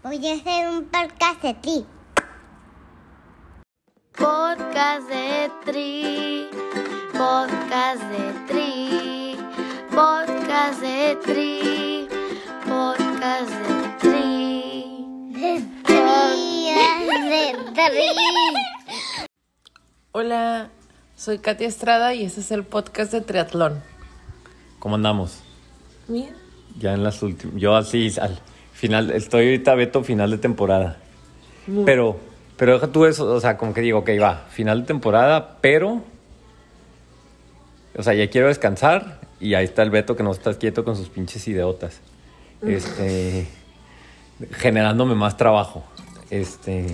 Voy a hacer un podcast de ti. Podcast de Tri, podcast de Tri, podcast de Tri, podcast de Tri. De tri, de tri. Hola, soy Katia Estrada y este es el podcast de triatlón. ¿Cómo andamos? Bien. Ya en las últimas. Yo así al final, estoy ahorita Beto final de temporada. Pero, pero deja tú eso, o sea, como que digo, ok, va, final de temporada, pero. O sea, ya quiero descansar y ahí está el Beto que no está quieto con sus pinches ideotas. Este. generándome más trabajo. Este.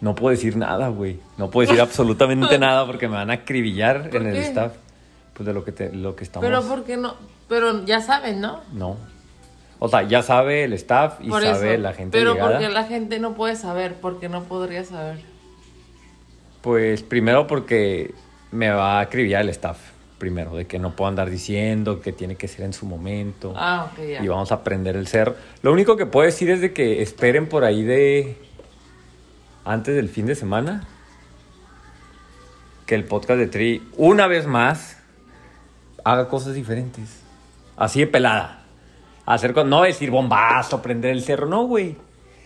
No puedo decir nada, güey. No puedo decir absolutamente nada porque me van a acribillar ¿Por en el staff. Pues de lo que, te- lo que estamos. Pero ¿por qué no? Pero ya saben, ¿no? No. O sea, ya sabe el staff y Por sabe eso. la gente Pero llegada. porque la gente no puede saber, porque no podría saber. Pues primero porque me va a acribillar el staff. Primero, de que no puedo andar diciendo que tiene que ser en su momento. Ah, ok, ya. Y vamos a aprender el ser. Lo único que puedo decir es de que esperen por ahí de. Antes del fin de semana. Que el podcast de Tri, una vez más, haga cosas diferentes. Así de pelada. Hacer co- no decir bombazo, prender el cerro, no, güey.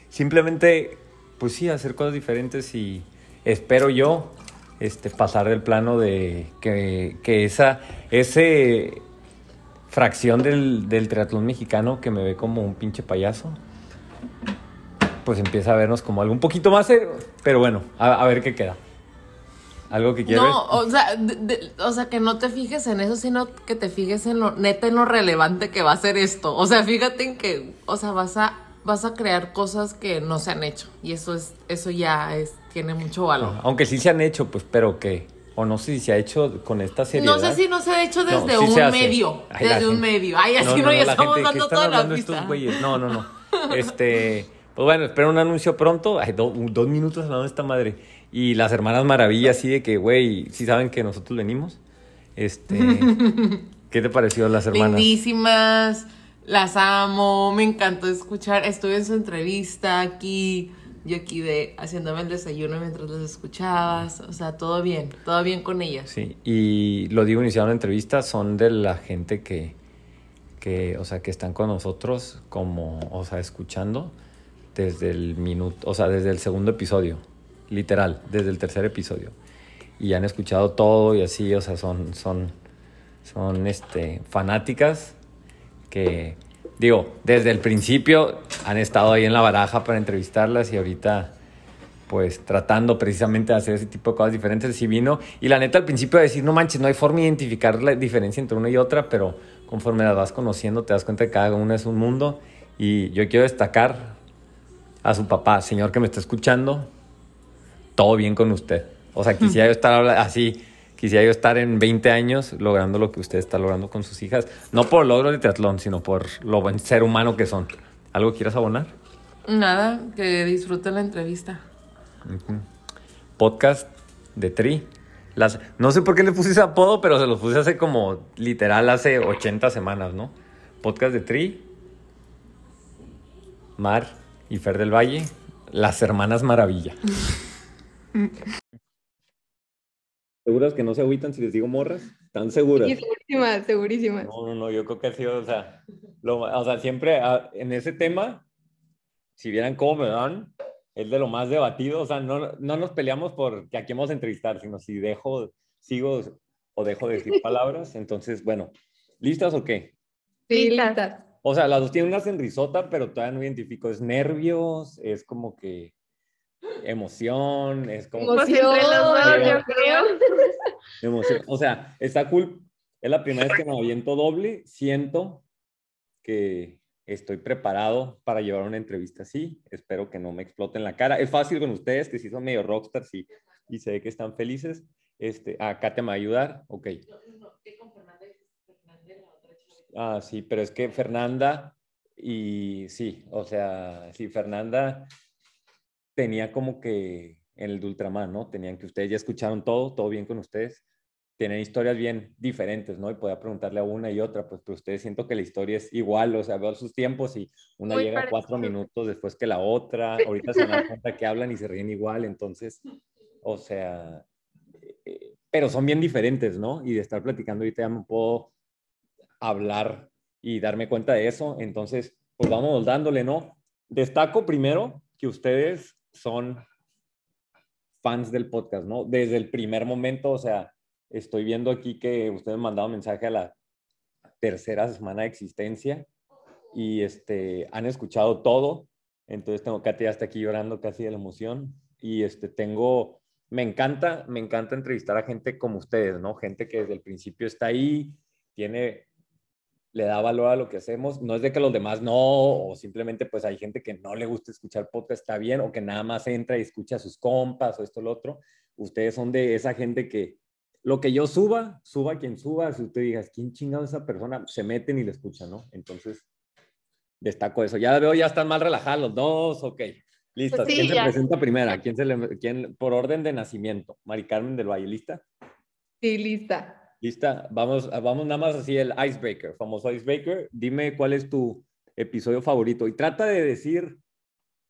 Simplemente, pues sí, hacer cosas diferentes y espero yo este, pasar del plano de que, que esa ese fracción del, del triatlón mexicano que me ve como un pinche payaso, pues empieza a vernos como algo un poquito más serio. Pero bueno, a ver qué queda. ¿Algo que quieres? No, o sea, de- de- o sea, que no te fijes en eso, sino que te fijes en lo neta, en lo relevante que va a ser esto. O sea, fíjate en que, o sea, vas a, vas a crear cosas que no se han hecho. Y eso es, eso ya es, tiene mucho valor. Aunque sí se han hecho, pues, pero que, o no sé si se ha hecho con esta seriedad. No sé si no se ha hecho No, desde sí un medio. Ay, desde un gente- medio. Ay, así no, ya estamos gente, ¿qué dando toda la pista. No, no, no. Este, pues bueno, espero un anuncio pronto. Ay, do- dos minutos hablando de esta madre. Y las hermanas Maravilla, así de que, güey, sí saben que nosotros venimos. Este, ¿qué te pareció las hermanas? Lindísimas, las amo, me encantó escuchar. Estuve en su entrevista aquí, yo aquí de haciéndome el desayuno mientras las escuchabas. O sea, todo bien, todo bien con ellas. Sí, y lo digo iniciado en la entrevista, son de la gente que, que, o sea, que están con nosotros como, o sea, escuchando desde el minuto, o sea, desde el segundo episodio, literal, desde el tercer episodio. Y han escuchado todo y así, o sea, son, son, son, este, fanáticas que, digo, desde el principio han estado ahí en la baraja para entrevistarlas y ahorita pues tratando precisamente de hacer ese tipo de cosas diferentes, sí vino. Y la neta al principio de decir, no manches, no hay forma de identificar la diferencia entre una y otra, pero conforme las vas conociendo te das cuenta que cada una es un mundo. Y yo quiero destacar a su papá, señor que me está escuchando, todo bien con usted. O sea, quisiera yo estar así, quisiera yo estar en 20 años logrando lo que usted está logrando con sus hijas. No por logro de triatlón, sino por lo buen ser humano que son. ¿Algo quieras abonar? Nada, que disfruten la entrevista. podcast de Tri. Las, no sé por qué le puse ese apodo, pero se los puse hace como literal hace 80 semanas, ¿no? Podcast de Tri. Mar y Fer del Valle, las hermanas Maravilla. ¿Seguras que no se agüitan si les digo morras? ¿Están seguras? Sí, segurísimas, segurísimas. No, no, no, yo creo que ha sido, o sea, lo- o sea siempre ah, en ese tema, si vieran cómo me dan, es de lo más debatido, o sea, no, no nos peleamos por que aquí vamos a entrevistar, sino si dejo, sigo o dejo de decir palabras, entonces, bueno, ¿listas o qué? Sí, Listas. listas. O sea, las dos tienen una sonrisota, pero todavía no identifico, es nervios, es como que emoción, es como... Emoción, Pues entre los dos, yo creo. Emoción. O sea, está cool. Es la primera vez que me aviento doble. Siento que estoy preparado para llevar una entrevista así. Espero que no me exploten la cara. Es fácil con ustedes, que sí son medio rockstars y, y sé que están felices. Este, ah, Katia me va a ayudar. Ok. Ah, sí, pero es que Fernanda y sí, o sea, sí, Fernanda tenía como que en el de Ultraman, ¿no? Tenían que ustedes ya escucharon todo, todo bien con ustedes. tienen historias bien diferentes, ¿no? Y podía preguntarle a una y otra, pues, pero ustedes siento que la historia es igual, o sea, veo sus tiempos y una Muy llega cuatro parecido. minutos después que la otra, ahorita se dan cuenta que hablan y se ríen igual, entonces, o sea, eh, pero son bien diferentes, ¿no? Y de estar platicando ahorita ya me puedo hablar y darme cuenta de eso, entonces, pues vamos dándole, ¿no? Destaco primero que ustedes son fans del podcast, ¿no? Desde el primer momento, o sea, estoy viendo aquí que ustedes me han mandado mensaje a la tercera semana de existencia y este, han escuchado todo. Entonces tengo Katy hasta aquí llorando casi de la emoción y este, tengo, me encanta, me encanta entrevistar a gente como ustedes, ¿no? Gente que desde el principio está ahí, tiene, le da valor a lo que hacemos. No es de que los demás no, o simplemente pues hay gente que no le gusta escuchar podcast, está bien, o que nada más entra y escucha a sus compas o esto o lo otro. Ustedes son de esa gente que lo que yo suba, suba quien suba, si usted digas, ¿quién chingado es esa persona? Se meten y le escuchan, ¿no? Entonces, destaco eso. Ya veo, ya están más relajados los dos, ok. Listas. Sí, ¿Quién se presenta primera? ¿Quién se le, quién, por orden de nacimiento? Mari Carmen del Valle, ¿lista? Sí, lista. Lista. Vamos, vamos nada más así el icebreaker, famoso icebreaker. Dime cuál es tu episodio favorito y trata de decir,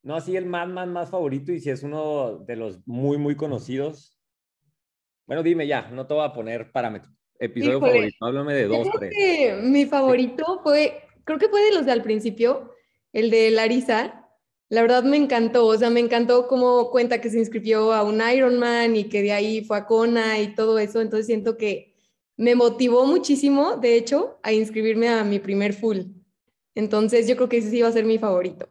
no así el más, más, más favorito y si es uno de los muy, muy conocidos. Bueno, dime ya, no te voy a poner parámetros. Episodio Híjole. favorito, háblame de dos, creo tres. que mi favorito fue, creo que fue de los de al principio, el de Larisa. La verdad me encantó, o sea, me encantó cómo cuenta que se inscribió a un Ironman y que de ahí fue a Kona y todo eso. Entonces siento que me motivó muchísimo, de hecho, a inscribirme a mi primer full. Entonces yo creo que ese sí va a ser mi favorito.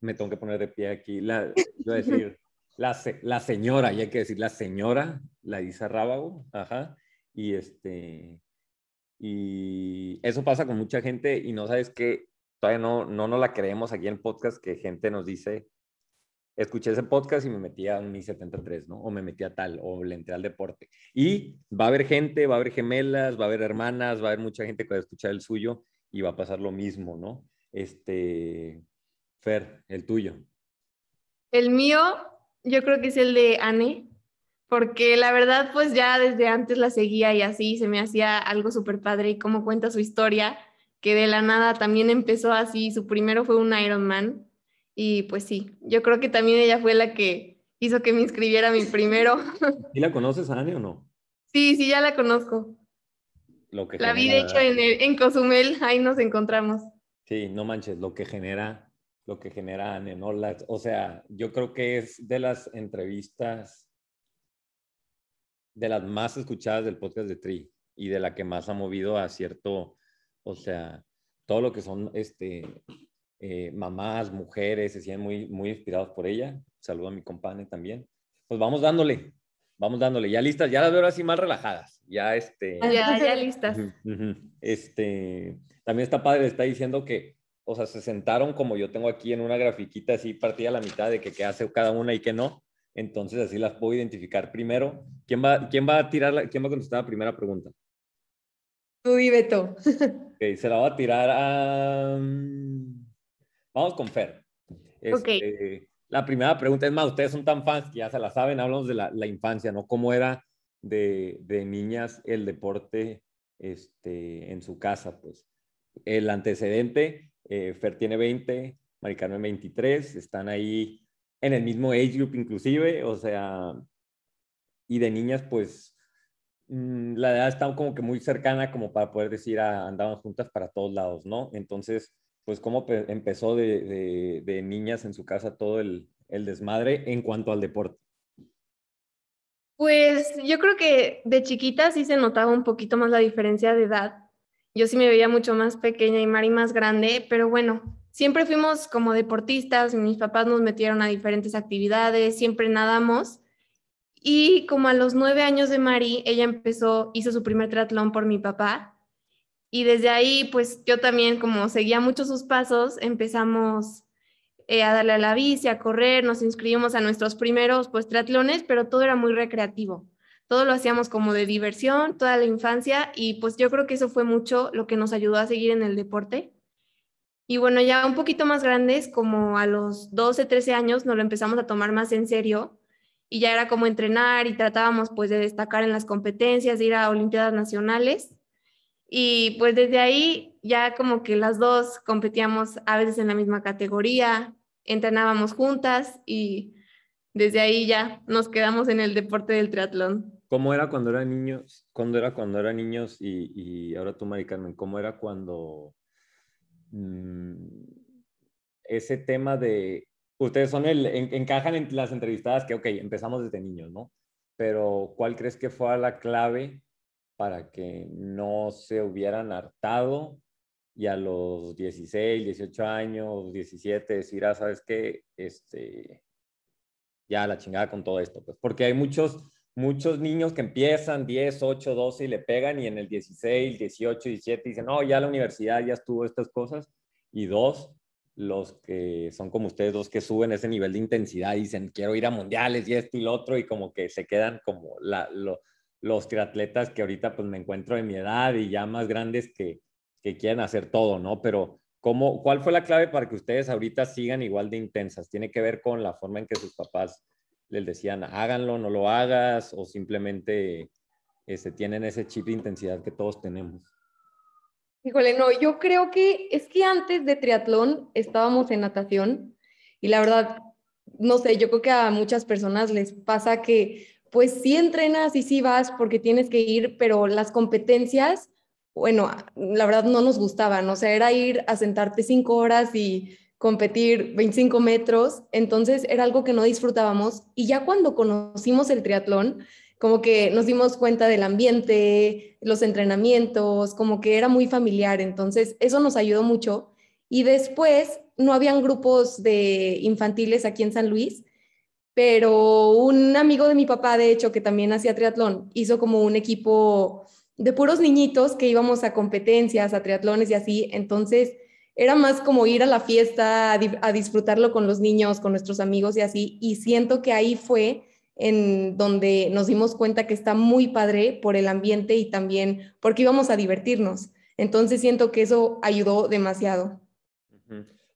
Me tengo que poner de pie aquí. La, decir, la, se- la señora, y hay que decir la señora, Larisa Rábago, ajá. Y este, y eso pasa con mucha gente y no sabes que todavía no, no nos la creemos aquí en el podcast que gente nos dice, escuché ese podcast y me metí a un I-73, ¿no? O me metí a tal, o le entré al deporte. Y va a haber gente, va a haber gemelas, va a haber hermanas, va a haber mucha gente que va a escuchar el suyo y va a pasar lo mismo, ¿no? Este, Fer, el tuyo. El mío, yo creo que es el de Anne, porque la verdad, pues ya desde antes la seguía y así se me hacía algo súper padre y cómo cuenta su historia, que de la nada también empezó así, su primero fue un Ironman y pues sí, yo creo que también ella fue la que hizo que me inscribiera mi primero. ¿Y la conoces, Anne, o no? Sí, sí, ya la conozco. Lo que La vi de genera- hecho en, el- en Cozumel, ahí nos encontramos. Sí, no manches, lo que genera, lo que genera Anne, ¿no? Las- o sea, yo creo que es de las entrevistas, de las más escuchadas del podcast de Tri y de la que más ha movido a cierto, o sea, todo lo que son, este, eh, mamás, mujeres, se sienten muy, muy inspirados por ella. Saludo a mi compadre también. Pues vamos dándole, vamos dándole. Ya listas, ya las veo así más relajadas. Ya, este... Ya, ya listas. Este, también está padre, está diciendo que, o sea, se sentaron como yo tengo aquí en una grafiquita así partida a la mitad de que qué hace cada una y qué no. Entonces así las puedo identificar primero. ¿Quién va, quién va a tirar, la- quién va a contestar la primera pregunta? Tú y Beto. Ok, se la va a tirar a... Vamos con Fer. Este, La primera pregunta, es más, ustedes son tan fans que ya se la saben, hablamos de la, la infancia, ¿no? ¿Cómo era de, de niñas el deporte este, en su casa? Pues el antecedente, eh, Fer tiene 20, Mari Carmen 23, están ahí en el mismo age group inclusive, o sea, y de niñas pues mm, la edad está como que muy cercana como para poder decir ah, andaban juntas para todos lados, ¿no? Entonces, pues cómo pe- empezó de niñas en su casa todo el, el desmadre en cuanto al deporte. Pues yo creo que de chiquita sí se notaba un poquito más la diferencia de edad. Yo sí me veía mucho más pequeña y Mari más grande, pero bueno, siempre fuimos como deportistas, mis papás nos metieron a diferentes actividades, siempre nadamos. Y como a los nueve años de Mari, ella empezó, hizo su primer triatlón por mi papá. Y desde ahí, pues yo también, como seguía mucho sus pasos, empezamos eh, a darle a la bici, a correr, nos inscribimos a nuestros primeros pues triatlones, pero todo era muy recreativo. Todo lo hacíamos como de diversión, toda la infancia y pues yo creo que eso fue mucho lo que nos ayudó a seguir en el deporte. Y bueno, ya un poquito más grandes, como a los 12, 13 años, nos lo empezamos a tomar más en serio y ya era como entrenar y tratábamos pues de destacar en las competencias, de ir a Olimpiadas Nacionales. Y pues desde ahí ya como que las dos competíamos a veces en la misma categoría, entrenábamos juntas y desde ahí ya nos quedamos en el deporte del triatlón. ¿Cómo era cuando eran niños? ¿Cuándo era cuando eran niños? Y, y ahora tú, Mari Carmen, ¿cómo era cuando mm, ese tema de ustedes son el, encajan en las entrevistadas que, ok, empezamos desde niños, ¿no? Pero ¿cuál crees que fue la clave para que no se hubieran hartado y a los 16, 18 años, 17 decir, ah, ¿sabes qué? Este, ya la chingada con todo esto, pues, porque hay muchos, muchos niños que empiezan 10, 8, 12 y le pegan y en el 16, 18, 17 dicen, no, ya la universidad ya estuvo estas cosas. Y dos, los que son como ustedes dos que suben ese nivel de intensidad y dicen, quiero ir a mundiales y esto y lo otro, y como que se quedan como la, los triatletas que ahorita pues me encuentro de mi edad y ya más grandes que, que quieren hacer todo, ¿no? Pero ¿cómo, ¿cuál fue la clave para que ustedes ahorita sigan igual de intensas? ¿Tiene que ver con la forma en que sus papás les decían, háganlo, no lo hagas, o simplemente este, tienen ese chip de intensidad que todos tenemos? Híjole, no, yo creo que es que antes de triatlón estábamos en natación y la verdad, no sé, yo creo que a muchas personas les pasa que pues sí entrenas y sí vas porque tienes que ir, pero las competencias, bueno, la verdad no nos gustaban, o sea, era ir a sentarte cinco horas y competir 25 metros, entonces era algo que no disfrutábamos y ya cuando conocimos el triatlón, como que nos dimos cuenta del ambiente, los entrenamientos, como que era muy familiar, entonces eso nos ayudó mucho. Y después no habían grupos de infantiles aquí en San Luis, pero un amigo de mi papá, de hecho, que también hacía triatlón, hizo como un equipo de puros niñitos que íbamos a competencias, a triatlones y así, entonces era más como ir a la fiesta, a, disfrutarlo con los niños, con nuestros amigos y así, y siento que ahí fue en donde nos dimos cuenta que está muy padre por el ambiente y también porque íbamos a divertirnos. Entonces siento que eso ayudó demasiado.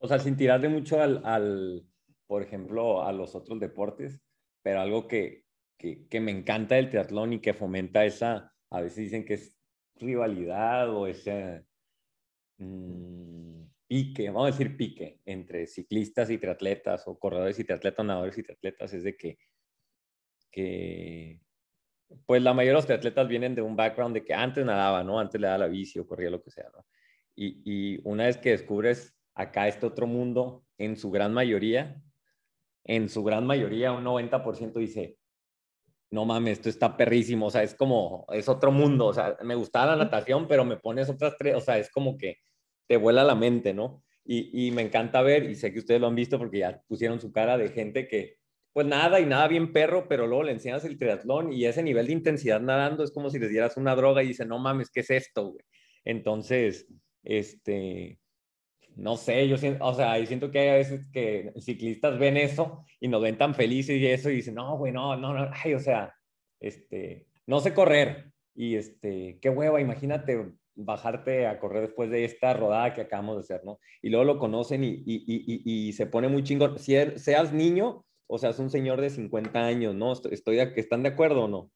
O sea, sin tirarle mucho al, por ejemplo, a los otros deportes, pero algo que, que, me encanta del triatlón y que fomenta esa, a veces dicen que es rivalidad o ese mm, pique, vamos a decir pique, entre ciclistas y triatletas o corredores y triatletas, nadadores y triatletas, es de que que pues la mayoría de los atletas vienen de un background de que antes nadaba, ¿no? Antes le daba la bici o corría lo que sea, ¿no? Y, y una vez que descubres acá este otro mundo, en su gran mayoría, en su gran mayoría, un 90% dice, no mames, esto está perrísimo, o sea, es como, es otro mundo, o sea, me gustaba la natación, pero me pones otras tres, o sea, es como que te vuela la mente, ¿no? Y, y me encanta ver, y sé que ustedes lo han visto porque ya pusieron su cara de gente que pues nada y nada bien perro, pero luego le enseñas el triatlón y ese nivel de intensidad nadando es como si les dieras una droga y dicen, no mames, ¿qué es esto? Güey? Entonces, este, no sé, yo siento, o sea, yo siento que hay veces que ciclistas ven eso y nos ven tan felices y eso y dicen, no, güey, no, no, no, ay, o sea, este, no sé correr y este, qué hueva, imagínate bajarte a correr después de esta rodada que acabamos de hacer, ¿no? Y luego lo conocen y, y, y, y se pone muy chingón. Si er, seas niño, o sea, es un señor de 50 años, ¿no? Estoy, ¿Están de acuerdo o no?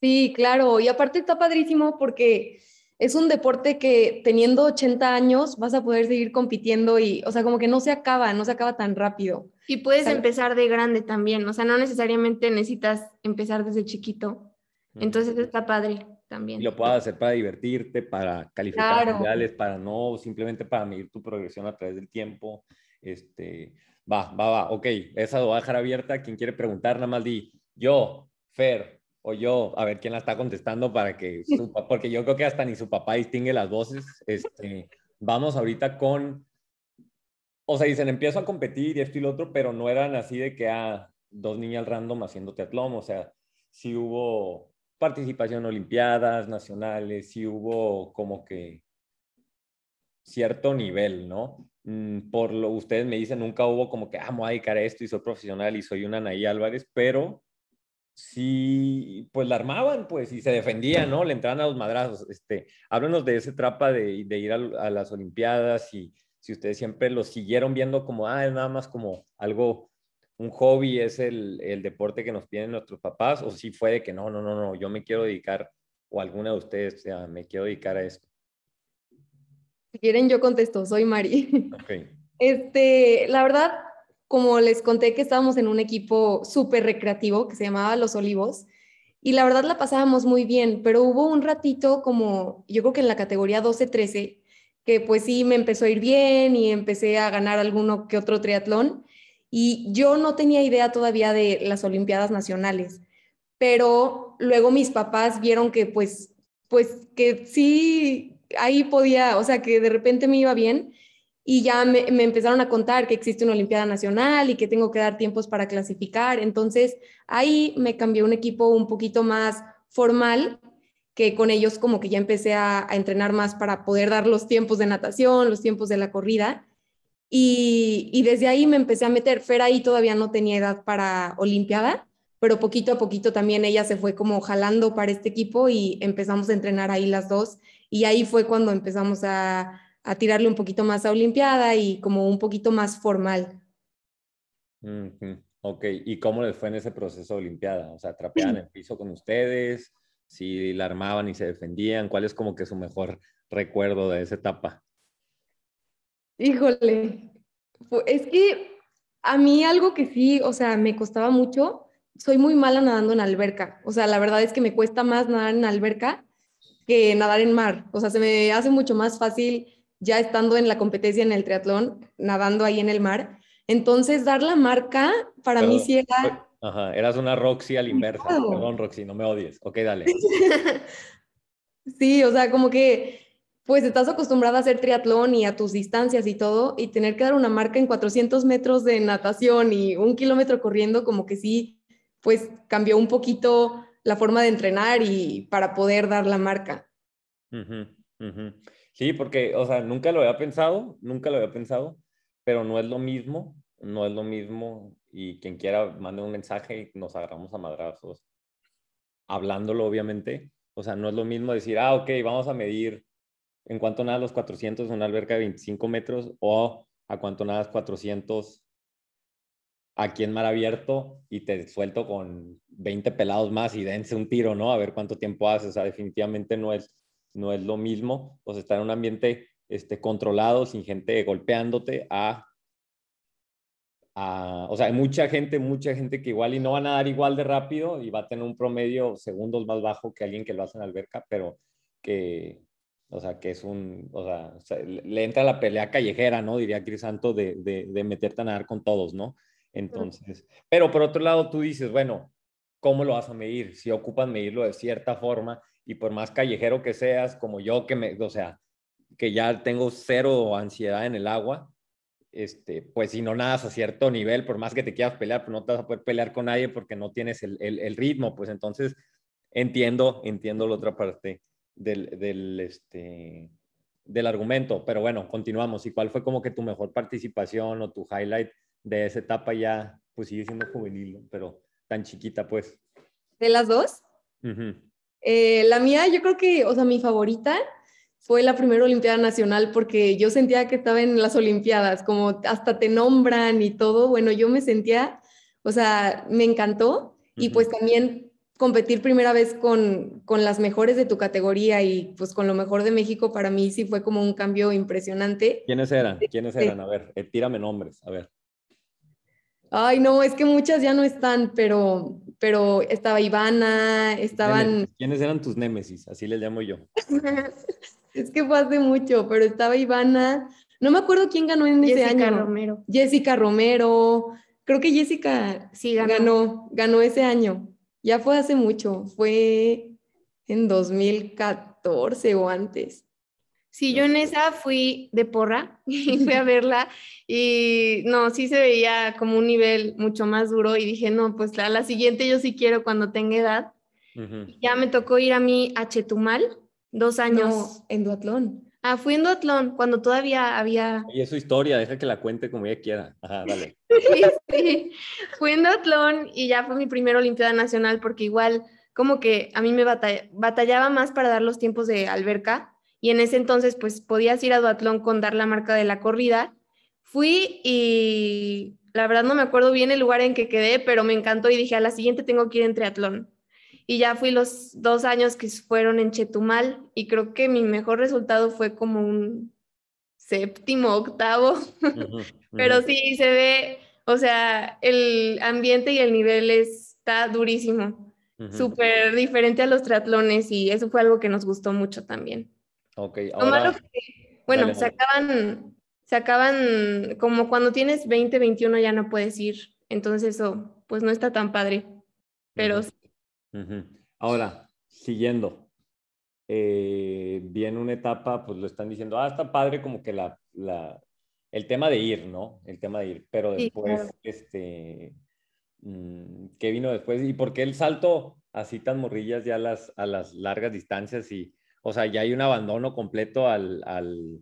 Sí, claro. Y aparte está padrísimo porque es un deporte que teniendo 80 años vas a poder seguir compitiendo y, o sea, como que no se acaba, no se acaba tan rápido. Y puedes empezar de grande también, o sea, no necesariamente necesitas empezar desde chiquito. Entonces está padre también. Y lo puedes hacer para divertirte, para calificar claro. para no, simplemente para medir tu progresión a través del tiempo. Este, Va, va, va, ok, esa lo voy a dejar abierta. Quien quiere preguntar, nada más di yo, Fer o yo, a ver quién la está contestando para que, porque yo creo que hasta ni su papá distingue las voces. Este, vamos ahorita con, o sea, dicen, empiezo a competir y esto y lo otro, pero no eran así de que a ah, dos niñas random haciendo teatlón, o sea, sí hubo participación en olimpiadas nacionales, sí hubo como que cierto nivel, ¿no? Mm, por lo ustedes me dicen, nunca hubo como que, ah, me voy a dedicar a esto y soy profesional y soy una Anaí Álvarez, pero sí, pues la armaban, pues, y se defendían, ¿no? Le entraban a los madrazos. Este, háblenos de ese trapa de, de ir a, a, las Olimpiadas y si ustedes siempre lo siguieron viendo como, ah, es nada más como algo, un hobby es el, el deporte que nos piden nuestros papás o si fue de que no, no, no, no, yo me quiero dedicar o alguna de ustedes, o sea, me quiero dedicar a esto? Si quieren, yo contesto, soy Mari. Ok. Este, la verdad, como les conté que estábamos en un equipo súper recreativo que se llamaba Los Olivos, y la verdad la pasábamos muy bien, pero hubo un ratito como, yo creo que en la categoría 12-13, que pues sí me empezó a ir bien y empecé a ganar alguno que otro triatlón, y yo no tenía idea todavía de las Olimpiadas Nacionales, pero luego mis papás vieron que pues, pues que sí, ahí podía, o sea, que de repente me iba bien y ya me, empezaron a contar que existe una Olimpiada Nacional y que tengo que dar tiempos para clasificar. Entonces ahí me cambié un equipo un poquito más formal, que con ellos como que ya empecé a, a entrenar más para poder dar los tiempos de natación, los tiempos de la corrida. Y, y, desde ahí me empecé a meter. Fer ahí todavía no tenía edad para Olimpiada, pero poquito a poquito también ella se fue como jalando para este equipo y empezamos a entrenar ahí las dos. Y ahí fue cuando empezamos a, a tirarle un poquito más a Olimpiada y como un poquito más formal. Mm -hmm. Ok, ¿y cómo les fue en ese proceso de Olimpiada? O sea, ¿trapeaban el piso con ustedes? ¿Si la armaban y se defendían? ¿Cuál es como que su mejor recuerdo de esa etapa? Híjole, es que a mí algo que sí, o sea, me costaba mucho, soy muy mala nadando en alberca. O sea, la verdad es que me cuesta más nadar en alberca que nadar en mar. O sea, se me hace mucho más fácil ya estando en la competencia en el triatlón, nadando ahí en el mar. Entonces, dar la marca para mí sí era... Ajá, eras una Roxy a la inversa. Claro. Perdón, Roxy, no me odies. Ok, dale. sí, o sea, como que pues estás acostumbrada a hacer triatlón y a tus distancias y todo, y tener que dar una marca en 400 metros de natación y un kilómetro corriendo, como que sí, pues cambió un poquito la forma de entrenar y para poder dar la marca. Uh -huh, uh -huh. Sí, porque, o sea, nunca lo había pensado, nunca lo había pensado, pero no es lo mismo, no es lo mismo, y quien quiera mande un mensaje y nos agarramos a madrazos, hablándolo obviamente, o sea, no es lo mismo decir, ah, ok, vamos a medir en cuánto nadas los 400 en una alberca de 25 metros o a cuánto nadas 400 aquí en mar abierto y te suelto con 20 pelados más y dense un tiro, ¿no? A ver cuánto tiempo haces, o sea, definitivamente no es no es lo mismo, o sea, estar en un ambiente este, controlado, sin gente golpeándote, a, a, o sea, hay mucha gente, mucha gente que igual y no va a nadar igual de rápido y va a tener un promedio segundos más bajo que alguien que lo hace en alberca, pero que, o sea, que es un, o sea, le entra la pelea callejera, ¿no? Diría Crisanto, de, de, de meterte a nadar con todos, ¿no? Entonces, pero por otro lado tú dices, bueno, ¿cómo lo vas a medir? Si ocupan medirlo de cierta forma, y por más callejero que seas, como yo, que me, o sea, que ya tengo cero ansiedad en el agua, este, pues si no nadas a cierto nivel, por más que te quieras pelear, pues no te vas a poder pelear con nadie porque no tienes el, el, el ritmo, pues entonces entiendo, entiendo la otra parte del, del, este, del argumento, pero bueno, continuamos. ¿Y cuál fue como que tu mejor participación o tu highlight de esa etapa ya, pues sigue siendo juvenil, pero tan chiquita, pues? ¿De las dos? Uh -huh. Eh, la mía, yo creo que, o sea, mi favorita fue la primera Olimpiada Nacional porque yo sentía que estaba en las Olimpiadas, como hasta te nombran y todo. Bueno, yo me sentía, o sea, me encantó uh -huh. y pues también competir primera vez con, con las mejores de tu categoría y pues con lo mejor de México para mí sí fue como un cambio impresionante. ¿Quiénes eran? ¿Quiénes eran? A ver, eh, tírame nombres, a ver. Ay, no, es que muchas ya no están, pero, pero estaba Ivana, estaban... ¿Quiénes eran tus némesis? Así les llamo yo. es que fue hace mucho, pero estaba Ivana, no me acuerdo quién ganó en Jessica ese año. Romero. Jessica Romero, creo que Jessica sí, ganó. ganó, ganó ese año. Ya fue hace mucho, fue en 2014 o antes. Sí, yo en esa fui de porra y fui a verla y no, sí se veía como un nivel mucho más duro y dije, no, pues a la siguiente yo sí quiero cuando tenga edad. Uh -huh. Ya me tocó ir a mí a Chetumal, dos años. No, en duatlón. Ah, fui en duatlón cuando todavía había... Y es su historia, deja que la cuente como ella quiera. Ajá, dale. sí, sí, fui en duatlón y ya fue mi primera Olimpiada Nacional porque igual como que a mí me batall batallaba más para dar los tiempos de alberca y en ese entonces pues podías ir a duatlón con dar la marca de la corrida. Fui y la verdad no me acuerdo bien el lugar en que quedé, pero me encantó y dije, a la siguiente tengo que ir en triatlón. Y ya fui los dos años que fueron en Chetumal y creo que mi mejor resultado fue como un séptimo, octavo, pero sí se ve, o sea, el ambiente y el nivel está durísimo, súper diferente a los triatlones y eso fue algo que nos gustó mucho también. Ok, ahora... bueno, se acaban, se acaban, como cuando tienes 20, 21 ya no puedes ir, entonces eso, pues no está tan padre, pero sí. Ahora, siguiendo, eh, viene una etapa, pues lo están diciendo, ah, está padre como que la, la, el tema de ir, ¿no? El tema de ir, pero después, este, mm, ¿qué vino después? ¿Y por qué el salto así tan morrillas ya a las, a las largas distancias? Y, o sea, ya hay un abandono completo al, al,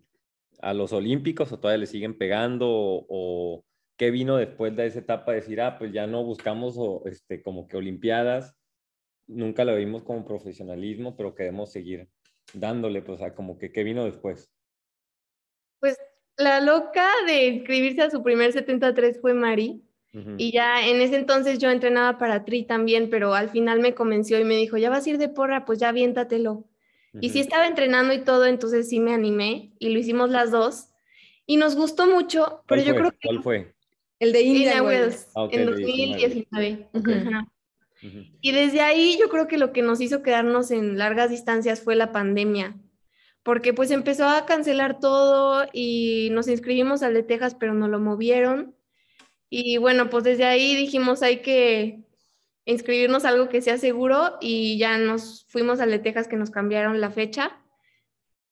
a los olímpicos o todavía le siguen pegando o, qué vino después de esa etapa de decir, ah, pues ya no buscamos o, este, como que olimpiadas nunca lo vimos como profesionalismo, pero queremos seguir dándole, pues, a como que qué vino después. Pues la loca de inscribirse a su primer 73 fue Mari. Y ya en ese entonces yo entrenaba para Tri también, pero al final me convenció y me dijo, ya vas a ir de porra, pues ya aviéntatelo. Y sí estaba entrenando y todo, entonces sí me animé y lo hicimos las dos. Y nos gustó mucho, pero yo creo que... ¿Cuál fue? El de India Wells, ah, en 2019. Y desde ahí yo creo que lo que nos hizo quedarnos en largas distancias fue la pandemia, porque pues empezó a cancelar todo y nos inscribimos al de Texas, pero no lo movieron. Y bueno, pues desde ahí dijimos hay que inscribirnos a algo que sea seguro y ya nos fuimos al de Texas que nos cambiaron la fecha.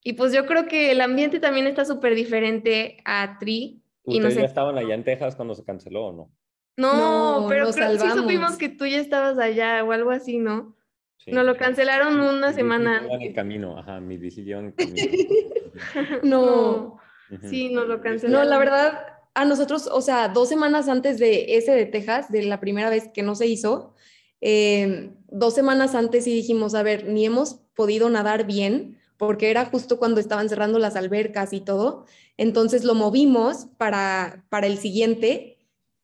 Y pues yo creo que el ambiente también está súper diferente a Tri. ¿Ustedes ya estaban allá en Texas cuando se canceló o no? No, pero creo que sí supimos que tú ya estabas allá o algo así, ¿no? Sí. Nos lo cancelaron una semana. En el camino, ajá, mi decisión. no. Sí, nos lo cancelaron. No, la verdad, a nosotros, o sea, dos semanas antes de ese de Texas, de la primera vez que no se hizo, em, dos semanas antes sí dijimos, a ver, ni hemos podido nadar bien, porque era justo cuando estaban cerrando las albercas y todo. Entonces lo movimos para, para el siguiente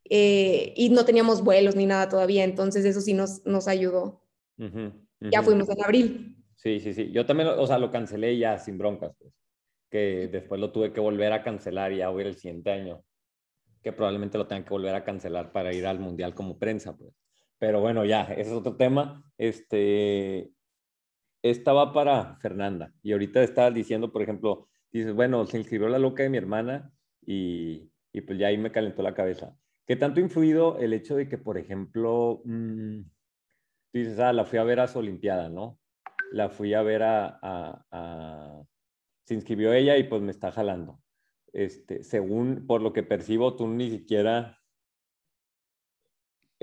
eh, y no teníamos vuelos ni nada todavía, entonces eso sí nos, nos ayudó. Ya fuimos en abril. Sí, sí, sí. Yo también, o sea, lo cancelé ya sin broncas, pues. Que después lo tuve que volver a cancelar y ya voy el siguiente año. Que probablemente lo tengan que volver a cancelar para ir al mundial como prensa, pues. Pero bueno, ya, ese es otro tema. Este, esta va para Fernanda. Y ahorita estabas diciendo, por ejemplo, dices, bueno, se inscribió la loca de mi hermana y, y pues ya ahí me calentó la cabeza. ¿Qué tanto ha influido el hecho de que, por ejemplo, mm, tú dices, ah, la fui a ver a su Olimpiada, ¿no? La fui a ver a, Se inscribió ella y pues me está jalando. Este, según, por lo que percibo, tú ni siquiera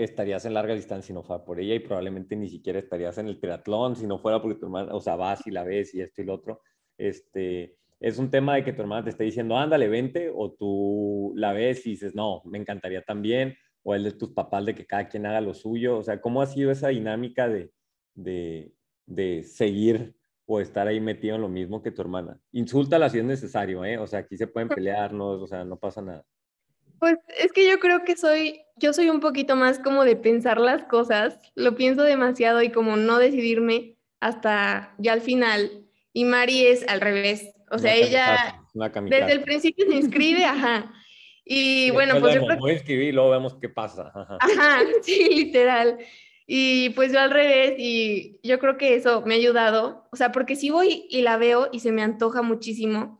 estarías en larga distancia si no fuera por ella y probablemente ni siquiera estarías en el triatlón si no fuera porque tu hermana, o sea, vas y la ves y esto y lo otro. Este, es un tema de que tu hermana te esté diciendo, ándale, vente, o tú la ves y dices, no, me encantaría también, o el de tus papás de que cada quien haga lo suyo. O sea, ¿cómo ha sido esa dinámica de, de, de seguir o estar ahí metido en lo mismo que tu hermana? Insúltala si es necesario, ¿eh? O sea, aquí se pueden pelear, no, o sea, no pasa nada. Pues es que yo creo que soy, yo soy un poquito más como de pensar las cosas, lo pienso demasiado y como no decidirme hasta ya al final. Y Mari es al revés, o sea, ella desde el principio se inscribe, ajá. Y, bueno, pues yo creo Voy a escribir y luego vemos qué pasa. Ajá. ajá, sí, literal. Y pues yo al revés, y yo creo que eso me ha ayudado, o sea, porque si voy y la veo y se me antoja muchísimo,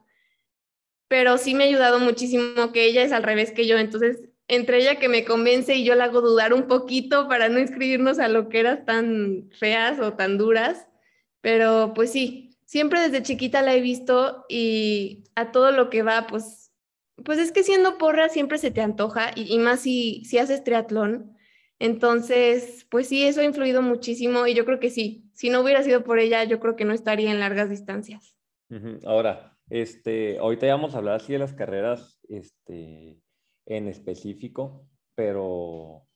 pero sí me ha ayudado muchísimo que ella es al revés que yo, entonces entre ella que me convence y yo la hago dudar un poquito para no inscribirnos a lo que eras tan feas o tan duras, pero pues sí, siempre desde chiquita la he visto y a todo lo que va, pues, pues es que siendo porra siempre se te antoja y, más si, si haces triatlón. Entonces, pues sí, eso ha influido muchísimo y yo creo que sí, si no hubiera sido por ella, yo creo que no estaría en largas distancias. Ahora, este, ahorita ya vamos a hablar así de las carreras este, en específico, pero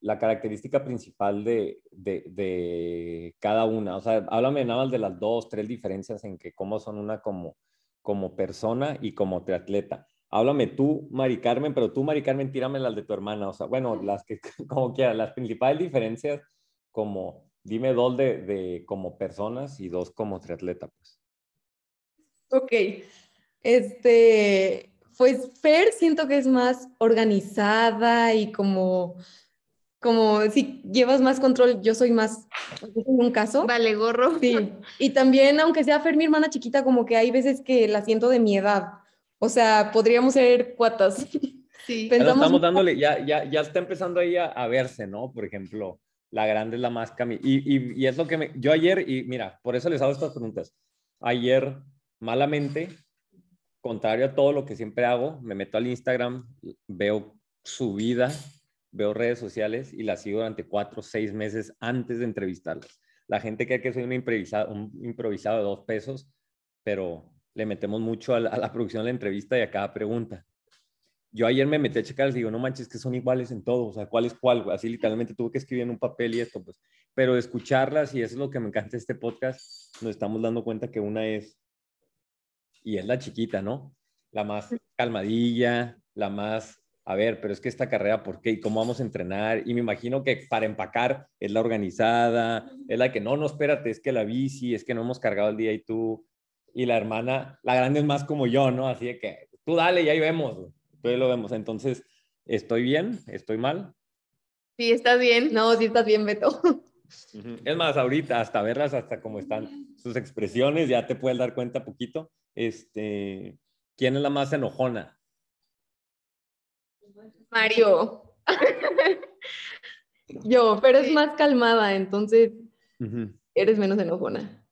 la característica principal de, de, cada una? O sea, háblame nada más de las dos, tres diferencias en que cómo son una como, como persona y como triatleta. háblame tú, Mari Carmen, pero tú, Mari Carmen, tírame las de tu hermana. O sea, bueno, las que, como quieras, las principales diferencias, como, dime dos de, de como personas y dos como triatleta, pues. Ok. Este, pues Fer siento que es más organizada y como, como si llevas más control, yo soy más, en un caso. Vale, gorro. Sí. Y también, aunque sea Fer mi hermana chiquita, como que hay veces que la siento de mi edad. O sea, podríamos ser cuatas. Sí. Pero Pensamos estamos un- dándole, ya, ya, ya está empezando ahí a, a verse, ¿no? Por ejemplo, la grande es la más cami. Y, y, y es lo que me. Yo ayer, y mira, por eso les hago estas preguntas. Ayer, malamente, contrario a todo lo que siempre hago, me meto al Instagram, veo su vida, veo redes sociales y las sigo durante cuatro o seis meses antes de entrevistarlas. La gente cree que soy un improvisado, un improvisado de dos pesos, pero le metemos mucho a la, producción de la entrevista y a cada pregunta yo ayer me metí a checar y digo, no manches, que son iguales en todo, o sea, ¿cuál es cuál? Así literalmente tuve que escribir en un papel y esto, pues. Pero escucharlas, y eso es lo que me encanta de este podcast, nos estamos dando cuenta que una es, y es la chiquita, ¿no? La más calmadilla, la más, a ver, pero es que esta carrera, ¿por qué? ¿Y cómo vamos a entrenar? Y me imagino que para empacar es la organizada, es la que, no, no, espérate, es que la bici, es que no hemos cargado el día y tú, y la hermana, la grande es más como yo, ¿no? Así de que, tú dale y ahí vemos, güey. Entonces lo vemos. Entonces, ¿estoy bien? ¿Estoy mal? Sí, estás bien. No, sí estás bien, Beto. Es más, ahorita, hasta verlas, hasta cómo están sus expresiones, ya te puedes dar cuenta poquito. Este, ¿Quién es la más enojona? Mario. Yo, pero es más calmada, entonces eres menos enojona.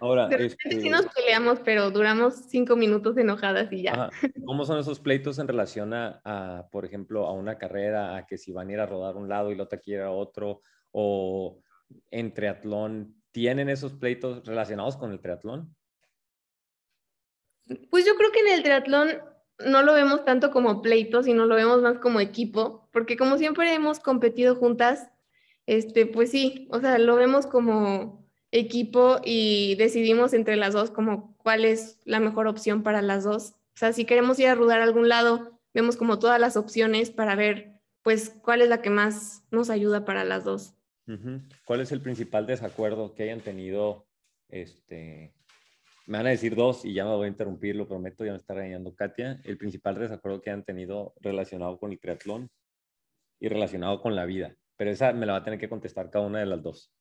Ahora, De repente este, sí nos peleamos, pero duramos cinco minutos enojadas y ya. ajá, ¿cómo son esos pleitos en relación a, a, por ejemplo, a una carrera, a que si van a ir a rodar un lado y la otra quiere a otro, o en triatlón, ¿tienen esos pleitos relacionados con el triatlón? Pues yo creo que en el triatlón no lo vemos tanto como pleito, sino lo vemos más como equipo, porque como siempre hemos competido juntas, este, pues sí, o sea, lo vemos como equipo y decidimos entre las dos como cuál es la mejor opción para las dos. O sea, si queremos ir a rodar a algún lado, vemos como todas las opciones para ver, pues, cuál es la que más nos ayuda para las dos. ¿Cuál es el principal desacuerdo que hayan tenido? Este, me van a decir dos y ya me voy a interrumpir, lo prometo, ya me está regañando Katia. El principal desacuerdo que hayan tenido relacionado con el triatlón y relacionado con la vida. Pero esa me la va a tener que contestar cada una de las dos.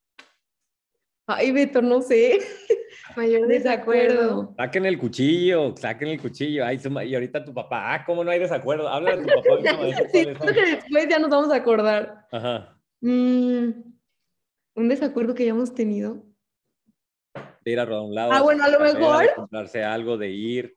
Ay, Beto, no sé. Mayor desacuerdo. Saquen el cuchillo, saquen el cuchillo. Ay, su ma- y ahorita tu papá, ah, ¿cómo no hay desacuerdo? Habla de tu papá. Sí, creo que después ya nos vamos a acordar. Ajá. Mm, un desacuerdo que hayamos tenido. De ir a un lado. Ah, bueno, a lo carrera, mejor. De comprarse algo, de ir.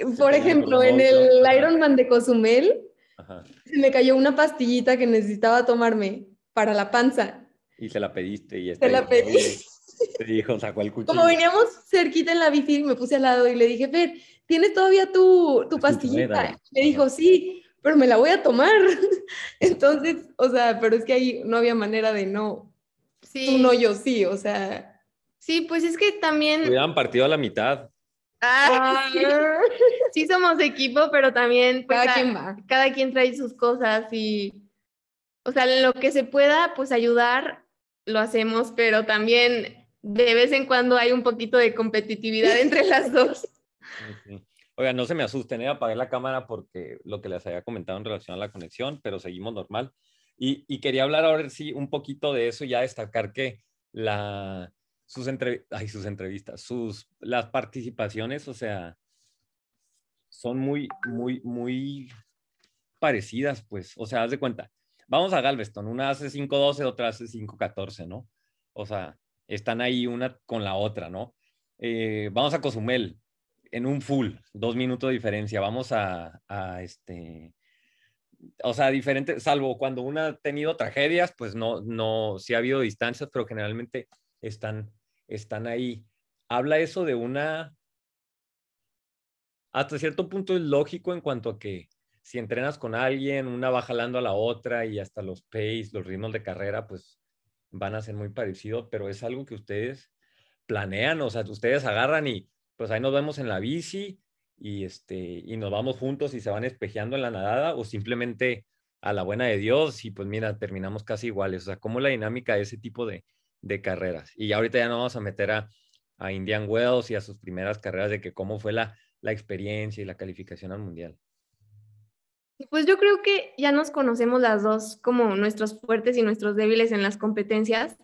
Por tenía ejemplo, en el. Ironman de Cozumel, Ajá. se me cayó una pastillita que necesitaba tomarme para la panza. Y se la pediste y Se la pedí. Te dijo, sacó el cuchillo. Como veníamos cerquita en la bici, me puse al lado y le dije, Fer, ¿tienes todavía tu, tu pastillita? Me dijo, sí, pero me la voy a tomar. Entonces, o sea, pero es que ahí no había manera de no, Sí, tú no, yo sí, o sea. sí, pues es que también... Hubieran partido a la mitad. Ah, sí. sí somos equipo, pero también pues, Cada a- quien va. cada quien trae sus cosas y, o sea, lo que se pueda, pues ayudar, lo hacemos, pero también de vez en cuando hay un poquito de competitividad entre las dos. Oigan, no se me asusten, ¿eh? apagué la cámara porque lo que les había comentado en relación a la conexión, pero seguimos normal. Y, quería hablar ahora sí un poquito de eso y ya destacar que sus entrevistas, sus, las participaciones, o sea, son muy, muy, muy parecidas, pues. O sea, haz de cuenta, vamos a Galveston, una hace 5.12, otra hace 5.14, ¿no? O sea, están ahí una con la otra, ¿no? Eh, vamos a Cozumel, en un full, dos minutos de diferencia. Vamos a, a este, o sea, diferente, salvo cuando una ha tenido tragedias, pues no, no, sí ha habido distancias, pero generalmente están, están ahí. Habla eso de una, hasta cierto punto es lógico en cuanto a que si entrenas con alguien, una va jalando a la otra y hasta los pace, los ritmos de carrera, pues van a ser muy parecidos, pero es algo que ustedes planean, o sea, ustedes agarran y pues ahí nos vemos en la bici y, este, y nos vamos juntos y se van espejeando en la nadada o simplemente a la buena de Dios y pues mira, terminamos casi iguales. O sea, cómo la dinámica de ese tipo de, de carreras. Y ahorita ya no vamos a meter a, a, Indian Wells y a sus primeras carreras de que cómo fue la, la experiencia y la calificación al mundial. Pues yo creo que ya nos conocemos las dos como nuestros fuertes y nuestros débiles en las competencias.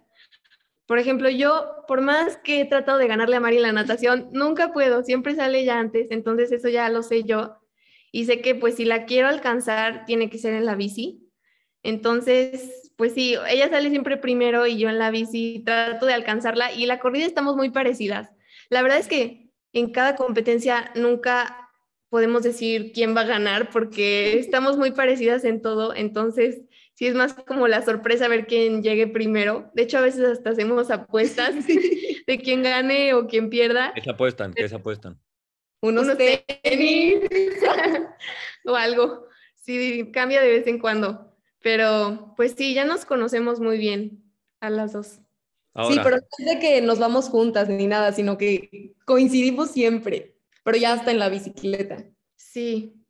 Por ejemplo, yo, por más que he tratado de ganarle a Mari la natación, nunca puedo, siempre sale ya antes, entonces eso ya lo sé yo. Y sé que pues si la quiero alcanzar, tiene que ser en la bici. Entonces, pues sí, ella sale siempre primero y yo en la bici trato de alcanzarla y la corrida estamos muy parecidas. La verdad es que en cada competencia nunca podemos decir quién va a ganar porque estamos muy parecidas en todo, entonces sí es más como la sorpresa ver quién llegue primero. De hecho, a veces hasta hacemos apuestas de quién gane o quién pierda. ¿Qué se apuestan? ¿Qué se apuestan? Unos, Unos tenis o algo. Sí, cambia de vez en cuando. Pero pues sí, ya nos conocemos muy bien a las dos. Sí, pero no es de que nos vamos juntas ni nada, sino que coincidimos siempre, pero ya hasta en la bicicleta. Sí,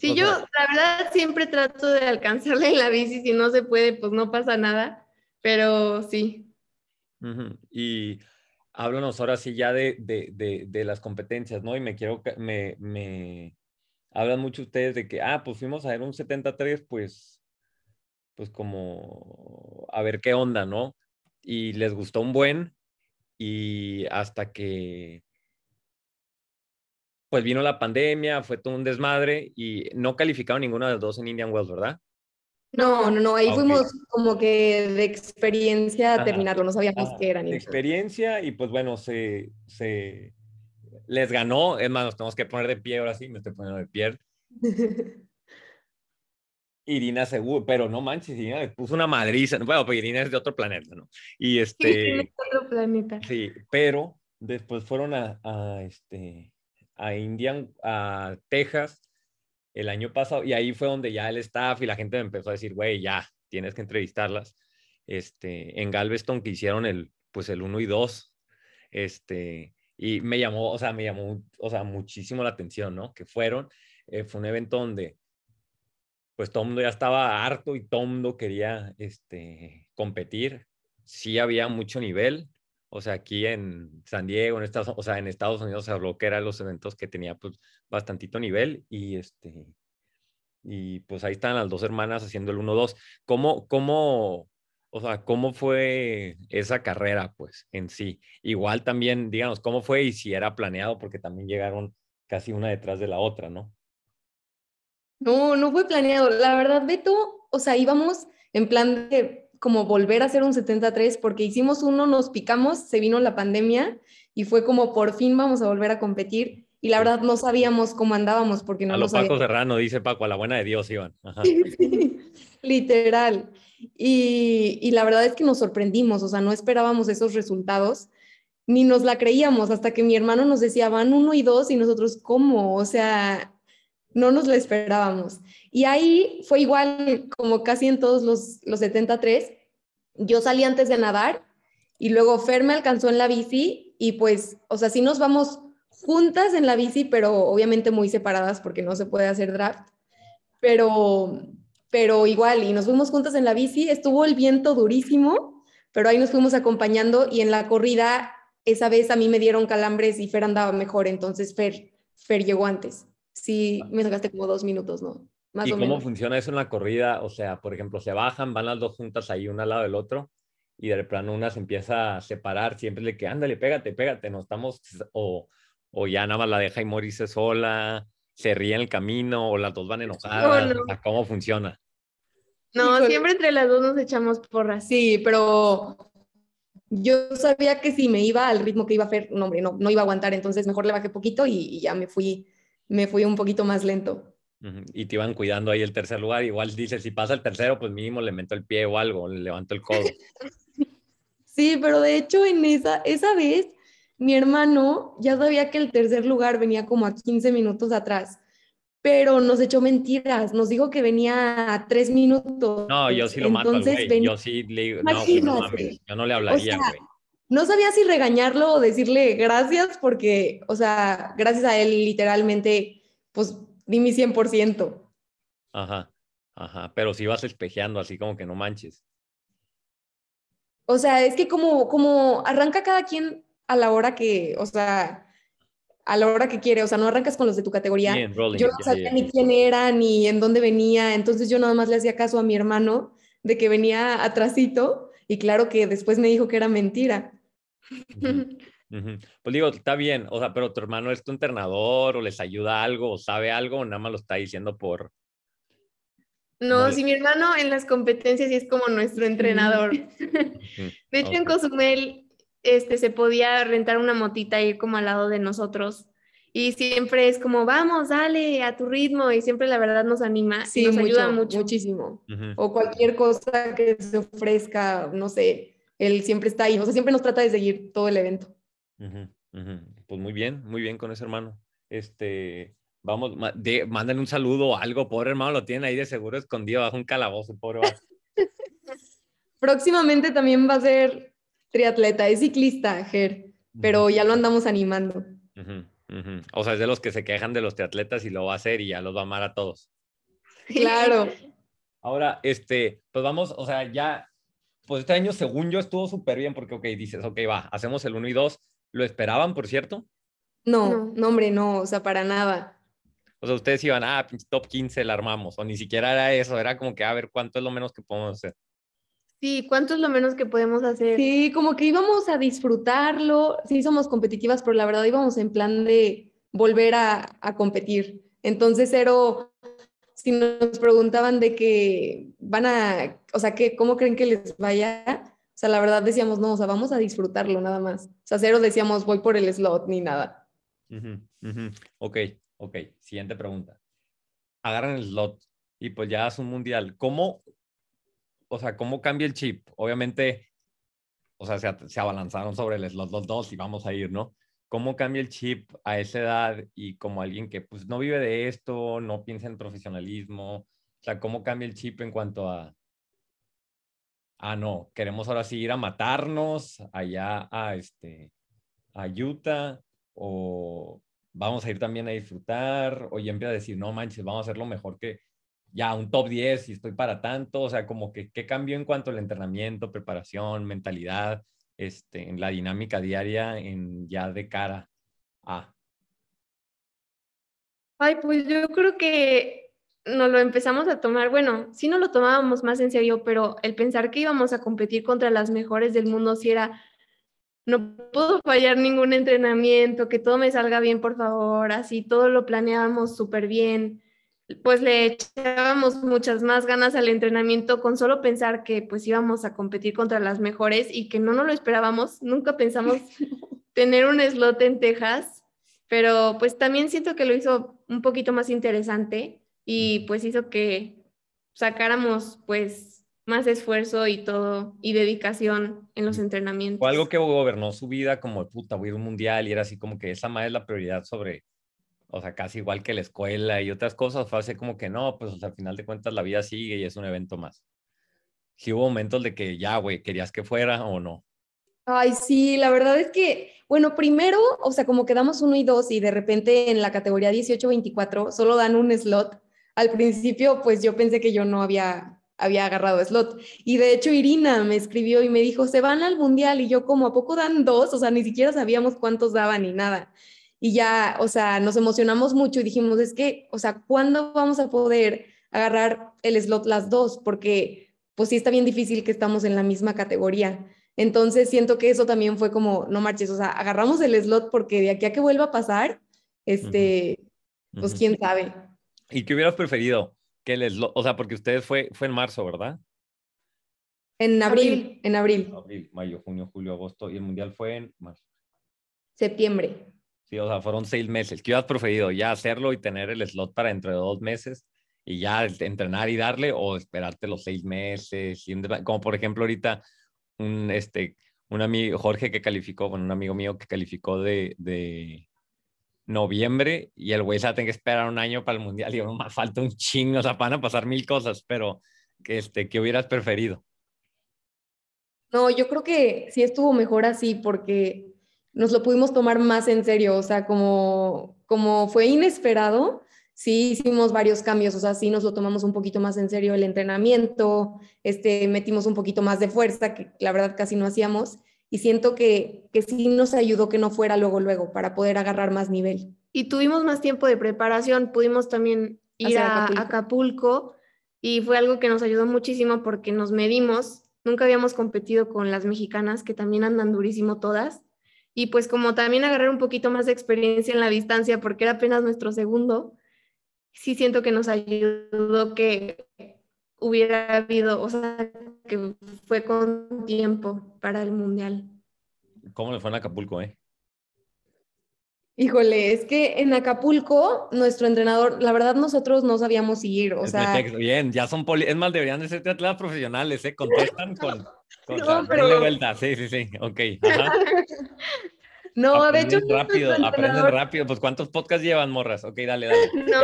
Sí, yo la verdad siempre trato de alcanzarle en la bici, si no se puede, pues no pasa nada, pero sí. Y háblanos ahora sí ya de, de, de, las competencias, ¿no? Y me quiero, me, me hablan mucho ustedes de que, ah, pues fuimos a ver un 73, pues, pues como a ver qué onda, ¿no? Y les gustó un buen y hasta que pues vino la pandemia, fue todo un desmadre y no calificaron ninguno de los dos en Indian Wells, ¿verdad? No, no, no, ahí ah, fuimos como que de experiencia a terminarlo, no sabíamos qué era. De experiencia y pues bueno, se, se les ganó, es más, nos tenemos que poner de pie ahora sí, me estoy poniendo de pie. Irina seguro, pero no manches, Irina le puso una madriza, bueno, pues Irina es de otro planeta, ¿no? Y este... Sí, de otro planeta. Sí, pero después fueron a, a este, a Indian, a Texas el año pasado y ahí fue donde ya el staff y la gente me empezó a decir, güey, ya, tienes que entrevistarlas. Este, en Galveston que hicieron el, pues el 1 y 2, este, y me llamó, o sea, me llamó, o sea, muchísimo la atención, ¿no? Que fueron, eh, fue un evento donde, pues todo mundo ya estaba harto y todo mundo quería, este, competir. Sí había mucho nivel, o sea, aquí en San Diego, en Estados, o sea, en Estados Unidos se habló que eran los eventos que tenía pues bastantito nivel y este y pues ahí están las dos hermanas haciendo el 1-2. ¿Cómo, cómo, o sea, cómo fue esa carrera pues en sí? Igual también, díganos, ¿cómo fue y si era planeado? Porque también llegaron casi una detrás de la otra, ¿no? No, no fue planeado. La verdad, Beto, o sea, íbamos en plan de como volver a hacer un 73 porque hicimos uno, nos picamos, se vino la pandemia y fue como por fin vamos a volver a competir y la verdad no sabíamos cómo andábamos porque no a lo Paco Serrano, dice Paco, a la buena de Dios iban. literal. Y, y, la verdad es que nos sorprendimos, o sea, no esperábamos esos resultados, ni nos la creíamos, hasta que mi hermano nos decía, van uno y dos, y nosotros, ¿cómo? O sea, no nos la esperábamos. Y ahí fue igual como casi en todos los, los 73. Yo salí antes de nadar y luego Fer me alcanzó en la bici y pues, o sea, sí nos vamos juntas en la bici, pero obviamente muy separadas porque no se puede hacer draft. Pero, pero igual, y nos fuimos juntas en la bici, estuvo el viento durísimo, pero ahí nos fuimos acompañando y en la corrida esa vez a mí me dieron calambres y Fer andaba mejor, entonces Fer, Fer llegó antes. Sí, me sacaste como dos minutos, ¿no? ¿Y cómo funciona eso en la corrida? O sea, por ejemplo, se bajan, van las dos juntas ahí, una al lado del otro, y de plano una se empieza a separar, siempre le que, ándale, pégate, pégate, no estamos, o, o ya nada más la deja y morirse sola, se ríe en el camino, o las dos van enojadas, ¿cómo funciona? No, siempre entre las dos nos echamos porras. Sí, pero yo sabía que si me iba al ritmo que iba a hacer, no, hombre, no, no iba a aguantar, entonces mejor le bajé poquito y, y ya me fui, me fui un poquito más lento. Y te iban cuidando ahí el tercer lugar. Igual dice, si pasa el tercero, pues mínimo le meto el pie o algo, le levanto el codo. Sí, pero de hecho en esa, esa vez mi hermano ya sabía que el tercer lugar venía como a 15 minutos atrás, pero nos echó mentiras, nos dijo que venía a 3 minutos. No, yo sí lo mato, güey. Yo sí le digo, no, no mames, yo no le hablaría, güey. No sabía si regañarlo o decirle gracias porque, o sea, gracias a él literalmente, pues di mi 100%. Ajá, ajá, pero si vas espejeando así como que no manches. O sea, es que como, como arranca cada quien a la hora que, o sea, a la hora que quiere, o sea, no arrancas con los de tu categoría. Bien, rolling, yo no sabía ni quién era, ni en dónde venía, entonces yo nada más le hacía caso a mi hermano de que venía atrasito y claro que después me dijo que era mentira. Pues digo, está bien, o sea, pero tu hermano es tu entrenador o les ayuda algo o sabe algo o nada más lo está diciendo por... No, si mi hermano en las competencias sí es como nuestro entrenador. De hecho, en. Cozumel este, se podía rentar una motita e ir como al lado de nosotros. Y siempre es como, vamos, dale a tu ritmo. Y siempre la verdad nos anima Sí, y nos mucho, ayuda mucho. muchísimo. O cualquier cosa que se ofrezca, no sé, él siempre está ahí, o sea, siempre nos trata de seguir todo el evento. ujú, ujú. Pues muy bien, muy bien con ese hermano. Este, vamos, de, mándenle un saludo o algo, pobre hermano, lo tienen ahí de seguro escondido bajo un calabozo, pobre. Próximamente también va a ser triatleta, es ciclista, Ger, pero ya lo andamos animando. O sea, es de los que se quejan de los triatletas y lo va a hacer y ya los va a amar a todos. Claro. Ahora, este, pues vamos, o sea, ya, pues este año, según yo, estuvo súper bien porque, ok, dices, ok, va, hacemos el 1 y 2. ¿Lo esperaban, por cierto? No, No. hombre, no, o sea, para nada. O sea, ustedes iban, ah, pinche top 15 la armamos, o ni siquiera era eso, era como que, a ver, ¿cuánto es lo menos que podemos hacer? Sí, ¿cuánto es lo menos que podemos hacer? Sí, como que íbamos a disfrutarlo, sí somos competitivas, pero la verdad íbamos en plan de volver a, a competir. Entonces, cero, si nos preguntaban de que van a, o sea, que, ¿cómo creen que les vaya? O sea, la verdad decíamos, no, o sea, vamos a disfrutarlo nada más. O sea, cero decíamos, voy por el slot ni nada. Ujú, ujú. Ok, ok, siguiente pregunta. Agarran el slot y pues ya es un mundial. ¿Cómo, o sea, cómo cambia el chip? Obviamente, o sea, se, se abalanzaron sobre el slot los dos y vamos a ir, ¿no? ¿Cómo cambia el chip a esa edad y como alguien que pues no vive de esto, no piensa en profesionalismo? O sea, ¿cómo cambia el chip en cuanto a, ah, no, queremos ahora sí ir a matarnos allá a, este, a Utah o vamos a ir también a disfrutar o ya empieza a decir, no manches, vamos a hacerlo mejor que ya un top 10 y estoy para tanto, o sea, como que qué cambió en cuanto al entrenamiento, preparación, mentalidad, este, en la dinámica diaria, en ya de cara a. Ay, pues yo creo que nos lo empezamos a tomar, bueno, sí nos lo tomábamos más en serio, pero el pensar que íbamos a competir contra las mejores del mundo, si era, no puedo fallar ningún entrenamiento, que todo me salga bien, por favor, así todo lo planeábamos súper bien, pues le echábamos muchas más ganas al entrenamiento con solo pensar que pues íbamos a competir contra las mejores y que no nos lo esperábamos, nunca pensamos tener un slot en Texas, pero pues también siento que lo hizo un poquito más interesante y pues hizo que sacáramos pues más esfuerzo y todo y dedicación en los entrenamientos. Fue algo que gobernó su vida como, puta, voy a ir a un mundial y era así como que esa más es la prioridad sobre, o sea, casi igual que la escuela y otras cosas, fue así como que no, pues al final de cuentas la vida sigue y es un evento más. Sí hubo momentos de que ya, güey, querías que fuera o no. Ay, sí, la verdad es que, bueno, primero, o sea, como quedamos uno y dos y de repente en la categoría 18-24 solo dan un slot. Al principio, pues yo pensé que yo no había, había agarrado slot. Y de hecho, Irina me escribió y me dijo, se van al mundial. Y yo, como, ¿a poco dan dos? O sea, ni siquiera sabíamos cuántos daban ni nada. Y ya, o sea, nos emocionamos mucho y dijimos, es que, o sea, ¿cuándo vamos a poder agarrar el slot las dos? Porque, pues sí está bien difícil que estamos en la misma categoría. Entonces siento que eso también fue como, no marches, o sea, agarramos el slot porque de aquí a que vuelva a pasar, este, pues quién sabe. ¿Y qué hubieras preferido? Que el slot, o sea, porque ustedes fue, fue en marzo, ¿verdad? En abril, Abril. en abril, Abril, mayo, junio, julio, agosto y el mundial fue en marzo. septiembre. Sí, o sea, fueron seis meses. ¿Qué hubieras preferido? ¿Ya hacerlo y tener el slot para dentro de dos meses y ya entrenar y darle o esperarte los seis meses? Como por ejemplo ahorita un, este, un amigo, Jorge que calificó, bueno, un amigo mío que calificó de, de noviembre y el güey se va a tener que esperar un año para el mundial y más falta un chingo, o sea, van a pasar mil cosas, pero este, ¿qué hubieras preferido? No, yo creo que sí estuvo mejor así porque nos lo pudimos tomar más en serio, o sea, como, como fue inesperado, sí hicimos varios cambios, o sea, sí nos lo tomamos un poquito más en serio el entrenamiento, este, metimos un poquito más de fuerza, que la verdad casi no hacíamos, y siento que, que sí nos ayudó que no fuera luego, luego, para poder agarrar más nivel. Y tuvimos más tiempo de preparación, pudimos también ir a Acapulco. Acapulco y fue algo que nos ayudó muchísimo porque nos medimos, nunca habíamos competido con las mexicanas que también andan durísimo todas. Y pues como también agarrar un poquito más de experiencia en la distancia porque era apenas nuestro segundo, sí siento que nos ayudó que hubiera habido, o sea, que fue con tiempo para el mundial. ¿Cómo le fue en Acapulco, eh? Híjole, es que en Acapulco, nuestro entrenador, la verdad nosotros no sabíamos ir, o Es sea, bien, ya son poli... Es más, deberían de ser atletas profesionales, ¿eh? Contestan con... con No, pero- vuelta, sí, sí, sí, ok. Ajá. no, de hecho, Aprenden rápido, aprenden entrenador- rápido. Pues, ¿cuántos podcasts llevan, morras? Ok, dale, dale. No,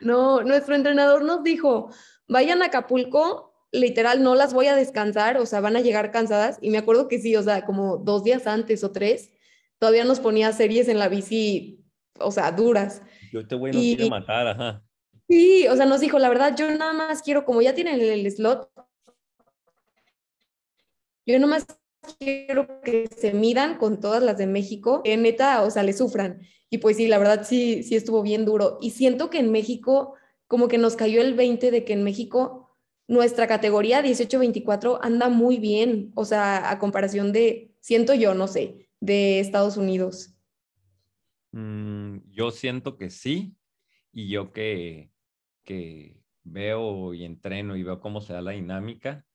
No, nuestro entrenador nos dijo, vayan a Acapulco, literal, no las voy a descansar, o sea, van a llegar cansadas. Y me acuerdo que sí, o sea, como dos días antes o tres, todavía nos ponía series en la bici, o sea, duras. Yo este güey nos Y- quiere matar, ajá. Sí, o sea, nos dijo, la verdad, yo nada más quiero, como ya tienen el, el slot, yo nada más quiero que se midan con todas las de México, que neta, o sea, le sufran. Y pues sí, la verdad sí, sí estuvo bien duro. Y siento que en México, como que nos cayó el 20 de que en México nuestra categoría 18-24 anda muy bien, o sea, a comparación de, siento yo, no sé, de Estados Unidos. Mm, yo siento que sí, y yo que, que veo y entreno y veo cómo se da la dinámica,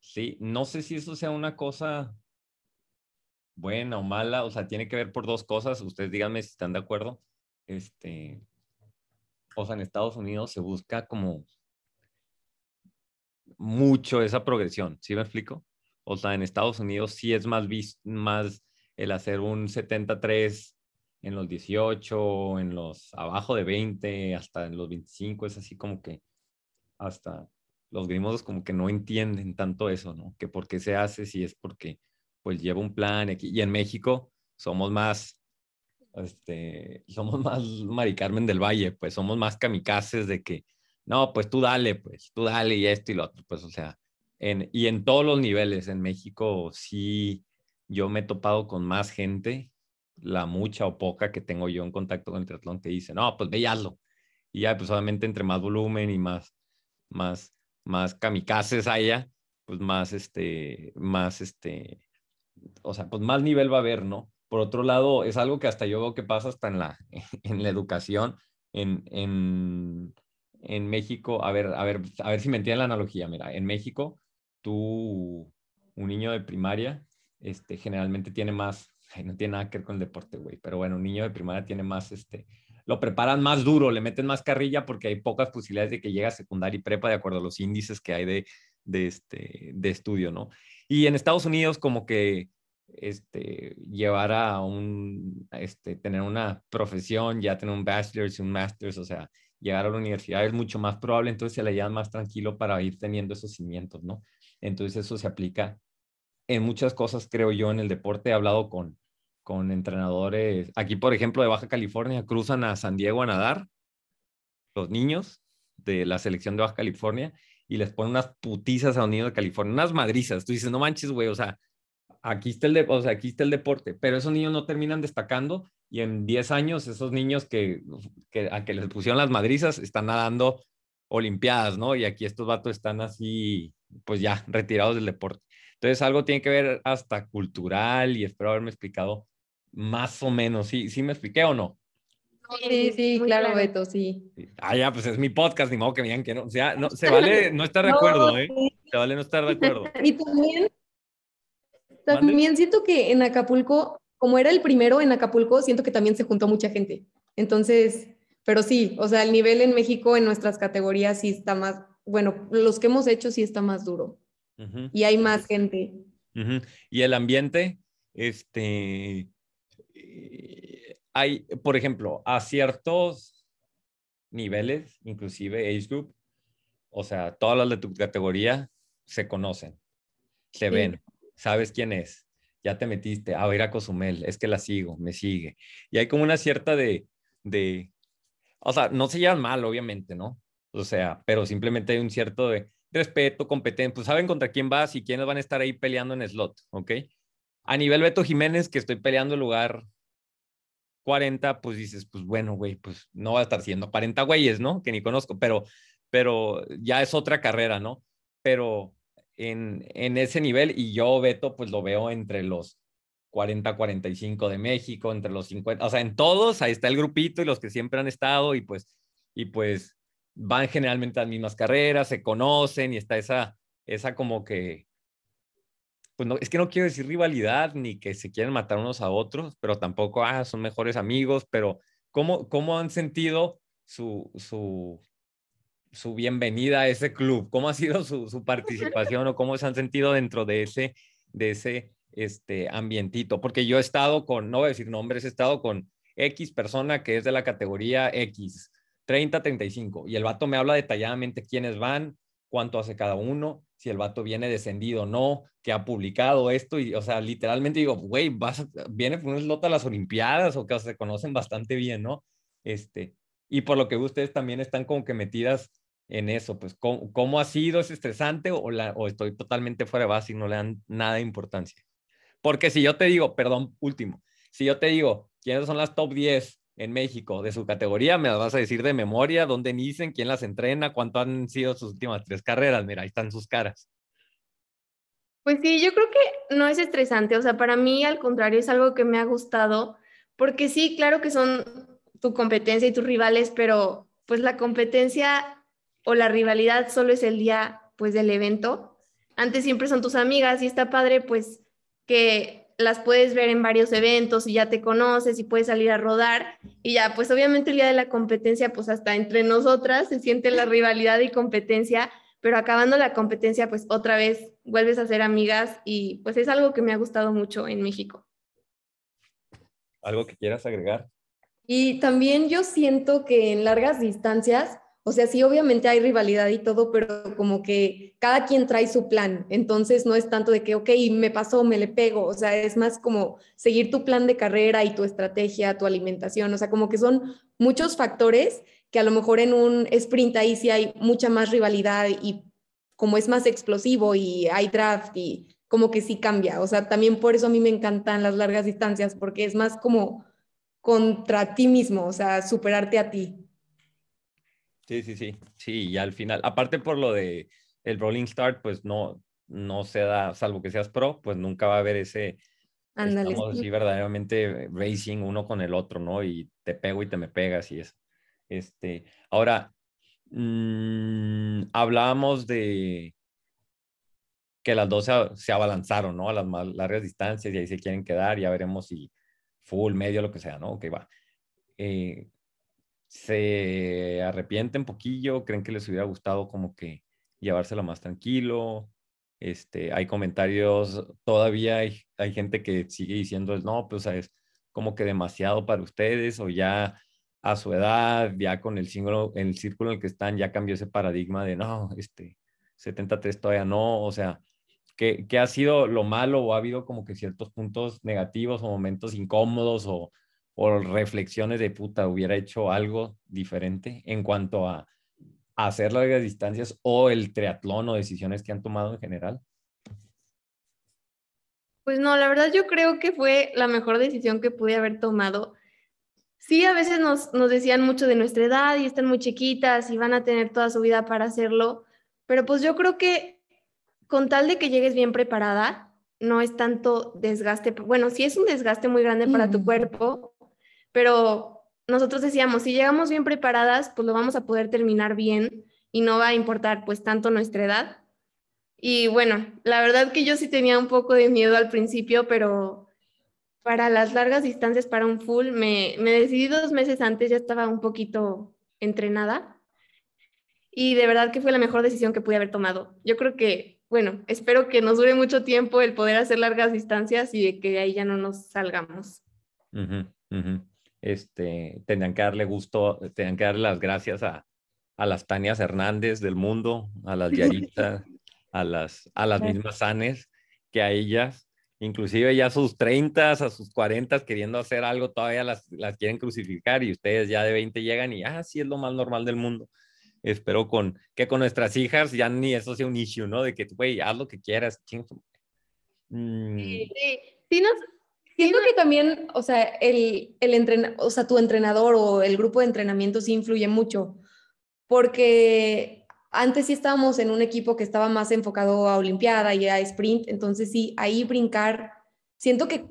sí, no sé si eso sea una cosa buena o mala, o sea, tiene que ver por dos cosas, ustedes díganme si están de acuerdo, este, o sea, en Estados Unidos se busca como mucho esa progresión, ¿sí me explico? O sea, en Estados Unidos sí es más, más el hacer un 73 en los 18, en los abajo de 20, hasta en los 25, es así como que hasta los gringos como que no entienden tanto eso, ¿no? Que por qué se hace si es porque pues lleva un plan aquí. Y en México somos más, este, somos más Mari Carmen del Valle, pues somos más kamikazes de que, no, pues tú dale, pues tú dale y esto y lo otro, pues o sea, en, y en todos los niveles, en México sí, yo me he topado con más gente la mucha o poca que tengo yo en contacto con el triatlón que dice, no, pues ve y hazlo. Y ya, pues obviamente entre más volumen y más, más, más kamikazes haya, pues más, este, más, este, o sea, pues más nivel va a haber, ¿no? Por otro lado, es algo que hasta yo veo que pasa hasta en la, en la educación, en, en, en México, a ver, a ver, a ver si me entienden la analogía, mira, en México, tú, un niño de primaria, este, generalmente tiene más, ay, no tiene nada que ver con el deporte, güey, pero bueno, un niño de primaria tiene más, este, lo preparan más duro, le meten más carrilla porque hay pocas posibilidades de que llegue a secundaria y prepa de acuerdo a los índices que hay de, de, este, de estudio, ¿no? Y en Estados Unidos como que este, llevar a un, este, tener una profesión, ya tener un bachelor's y un master's, o sea, llegar a la universidad es mucho más probable, entonces se la llevan más tranquilo para ir teniendo esos cimientos, ¿no? Entonces eso se aplica en muchas cosas, creo yo, en el deporte. He hablado con, con entrenadores, aquí por ejemplo de Baja California, cruzan a San Diego a nadar, los niños de la selección de Baja California, y les ponen unas putizas a los niños de California, unas madrizas. Tú dices, no manches, güey, o sea, aquí está, el de, o sea, aquí está el deporte, pero esos niños no terminan destacando y en 10 años esos niños que, que a que les pusieron las madrizas están nadando olimpiadas, ¿no? Y aquí estos vatos están así, pues ya, retirados del deporte. Entonces algo tiene que ver hasta cultural y espero haberme explicado más o menos. ¿Sí, sí me expliqué o no? Sí, sí, muy claro, Beto, sí. Ah, ya, pues es mi podcast, ni modo que me digan que no. O sea, no, se vale no estar de No, acuerdo, ¿eh? sí. Se vale no estar de acuerdo. Y también, Mande. también siento que en Acapulco, como era el primero en Acapulco, siento que también se juntó mucha gente. Entonces, pero sí, o sea, el nivel en México en nuestras categorías sí está más, bueno, los que hemos hecho sí está más duro Y hay más gente. Y el ambiente, este, eh, hay, por ejemplo, a ciertos niveles, inclusive age group, o sea, todas las de tu categoría, se conocen, se ven, sabes quién es, ya te metiste, a ver a Cozumel, es que la sigo, me sigue. Y hay como una cierta de, de, o sea, no se llevan mal, obviamente, ¿no? O sea, pero simplemente hay un cierto de respeto, competencia, pues saben contra quién vas y quiénes van a estar ahí peleando en slot, ¿ok? A nivel Beto Jiménez, que estoy peleando el lugar 40, pues dices, pues bueno, güey, pues no va a estar siendo 40 güeyes, ¿no? Que ni conozco, pero, pero ya es otra carrera, ¿no? Pero en, en ese nivel, y yo, Beto, pues lo veo entre los 40, 45 de México, entre los 50, o sea, en todos, ahí está el grupito y los que siempre han estado, y pues, y pues van generalmente a las mismas carreras, se conocen, y está esa, esa como que, pues no, es que no quiero decir rivalidad ni que se quieren matar unos a otros, pero tampoco, ah, son mejores amigos, pero ¿cómo, cómo han sentido su, su, su bienvenida a ese club? ¿Cómo ha sido su, su participación o cómo se han sentido dentro de ese, de ese este, ambientito? Porque yo he estado con, no voy a decir nombres, he estado con X persona que es de la categoría X, 30, 35, y el vato me habla detalladamente quiénes van, cuánto hace cada uno, si el vato viene descendido o no, que ha publicado esto, y, o sea, literalmente digo, güey, vas, viene un slot a las Olimpiadas, o que se conocen bastante bien, ¿no? Este, y por lo que ustedes también están como que metidas en eso, pues, ¿cómo, cómo ha sido? ¿Es estresante o, la, o estoy totalmente fuera de base y no le dan nada de importancia? Porque si yo te digo, perdón, último, si yo te digo, ¿quiénes son las top 10 en México de su categoría, me las vas a decir de memoria, dónde nacen, quién las entrena, cuánto han sido sus últimas tres carreras. Mira, ahí están sus caras. Pues sí, yo creo que no es estresante, o sea, para mí al contrario es algo que me ha gustado, porque sí, claro que son tu competencia y tus rivales, pero pues la competencia o la rivalidad solo es el día pues del evento. Antes siempre son tus amigas y está padre pues que las puedes ver en varios eventos y ya te conoces y puedes salir a rodar y ya, pues obviamente el día de la competencia, pues hasta entre nosotras se siente la rivalidad y competencia, pero acabando la competencia, pues otra vez vuelves a ser amigas y pues es algo que me ha gustado mucho en México. ¿Algo que quieras agregar? Y también yo siento que en largas distancias o sea, sí, obviamente hay rivalidad y todo, pero como que cada quien trae su plan. Entonces no es tanto de que, ok, me pasó, me le pego. O sea, es más como seguir tu plan de carrera y tu estrategia, tu alimentación. O sea, como que son muchos factores que a lo mejor en un sprint ahí sí hay mucha más rivalidad y como es más explosivo y hay draft y como que sí cambia. O sea, también por eso a mí me encantan las largas distancias, porque es más como contra ti mismo, o sea, superarte a ti. Sí, sí, sí, sí, y al final, aparte por lo de el rolling start, pues no, no se da, salvo que seas pro, pues nunca va a haber ese, Ándale. estamos así verdaderamente racing uno con el otro, ¿no? Y te pego y te me pegas y eso. Este, ahora, mmm, hablábamos de que las dos se, abalanzaron, ¿no? A las más largas distancias y ahí se quieren quedar, ya veremos si full, medio, lo que sea, ¿no? Ok, va. Eh, se arrepienten poquillo, creen que les hubiera gustado como que llevárselo más tranquilo. Este, hay comentarios, todavía hay, hay gente que sigue diciendo, no, pues es como que demasiado para ustedes o ya a su edad, ya con el, círculo, el círculo en el que están, ya cambió ese paradigma de, no, este, 73 todavía no, o sea, ¿qué, ¿qué, ha sido lo malo o ha habido como que ciertos puntos negativos o momentos incómodos o, o reflexiones de puta, hubiera hecho algo diferente en cuanto a, hacer largas distancias o el triatlón o decisiones que han tomado en general? Pues no, la verdad yo creo que fue la mejor decisión que pude haber tomado. Sí, a veces nos, nos decían mucho de nuestra edad y están muy chiquitas y van a tener toda su vida para hacerlo, pero pues yo creo que con tal de que llegues bien preparada, no es tanto desgaste, bueno, sí es un desgaste muy grande para tu cuerpo, pero nosotros decíamos, si llegamos bien preparadas, pues lo vamos a poder terminar bien y no va a importar pues tanto nuestra edad. Y bueno, la verdad que yo sí tenía un poco de miedo al principio, pero para las largas distancias, para un full, me, me decidí dos meses antes, ya estaba un poquito entrenada. Y de verdad que fue la mejor decisión que pude haber tomado. Yo creo que, bueno, espero que nos dure mucho tiempo el poder hacer largas distancias y que de ahí ya no nos salgamos este, tendrían que darle gusto, tendrían que darle las gracias a, a las Tanias Hernández del mundo, a las Yaritas, a las, a las mismas sanes que a ellas. Inclusive ya a sus 30, a sus 40 queriendo hacer algo, todavía las, las quieren crucificar y ustedes ya de 20 llegan y, ah, sí, es lo más normal del mundo. Espero con, que con nuestras hijas ya ni eso sea un issue, ¿no? De que, güey, haz lo que quieras. Mm. Sí, sí, nos, Siento que también, o sea, el, el o sea, tu entrenador o el grupo de entrenamiento sí influye mucho, porque antes sí estábamos en un equipo que estaba más enfocado a Olimpiada y a sprint, entonces sí, ahí brincar, siento que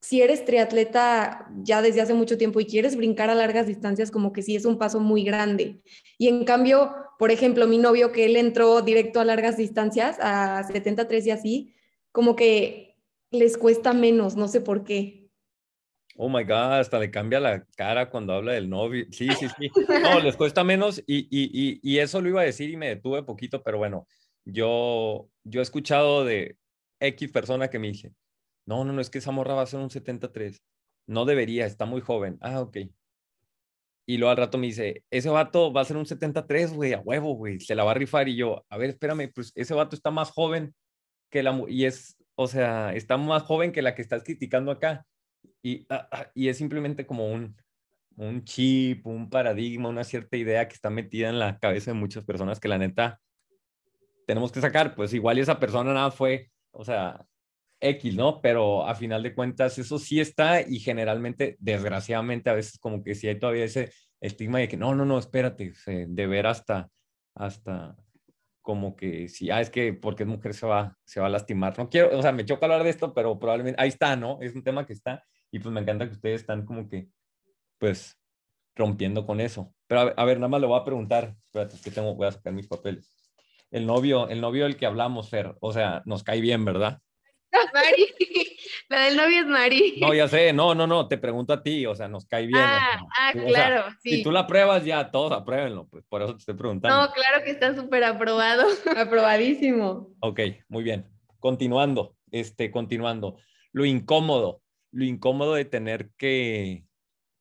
si eres triatleta ya desde hace mucho tiempo y quieres brincar a largas distancias, como que sí es un paso muy grande. Y en cambio, por ejemplo, mi novio que él entró directo a largas distancias, a 73 y así, como que les cuesta menos, no sé por qué. Oh my God, hasta le cambia la cara cuando habla del novio. Sí, sí, sí. No, les cuesta menos y, y, y, eso lo iba a decir y me detuve poquito, pero bueno, yo, yo he escuchado de X persona que me dice, no, no, no, es que esa morra va a ser un 73. No debería, está muy joven. Ah, ok. Y luego al rato me dice, ese vato va a ser un 73, güey, a huevo, güey, se la va a rifar. Y yo, a ver, espérame, pues ese vato está más joven que la, y es o sea, está más joven que la que estás criticando acá. Y, ah, ah, y es simplemente como un, un chip, un paradigma, una cierta idea que está metida en la cabeza de muchas personas que la neta tenemos que sacar. Pues igual esa persona nada fue, o sea, X, ¿no? Pero a final de cuentas eso sí está y generalmente, desgraciadamente, a veces como que sí hay todavía ese estigma de que no, no, no, espérate, de ver hasta, hasta como que si, ah, es que porque es mujer se va, se va a lastimar. No quiero, o sea, me choca hablar de esto, pero probablemente ahí está, ¿no? Es un tema que está y pues me encanta que ustedes están como que, pues, rompiendo con eso. Pero a ver, nada más le voy a preguntar, espérate, es que tengo, voy a sacar mis papeles. El novio, el novio del que hablamos, Fer, o sea, nos cae bien, ¿verdad? la del novio es Mari. No, ya sé, no, no, no, te pregunto a ti, o sea, nos cae bien. Ah, ah claro, sí. Si tú la pruebas ya, todos apruébenlo, pues por eso te estoy preguntando. No, claro que está súper aprobado. Aprobadísimo. Ok, muy bien. Continuando, este, continuando. Lo incómodo, lo incómodo de tener que,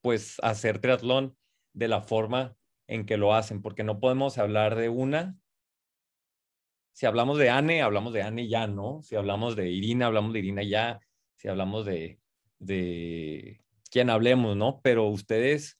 pues, hacer triatlón de la forma en que lo hacen, porque no podemos hablar de una si hablamos de Anne, hablamos de Anne ya, ¿no? Si hablamos de Irina, hablamos de Irina ya. Si hablamos de, de quién hablemos, ¿no? Pero ustedes,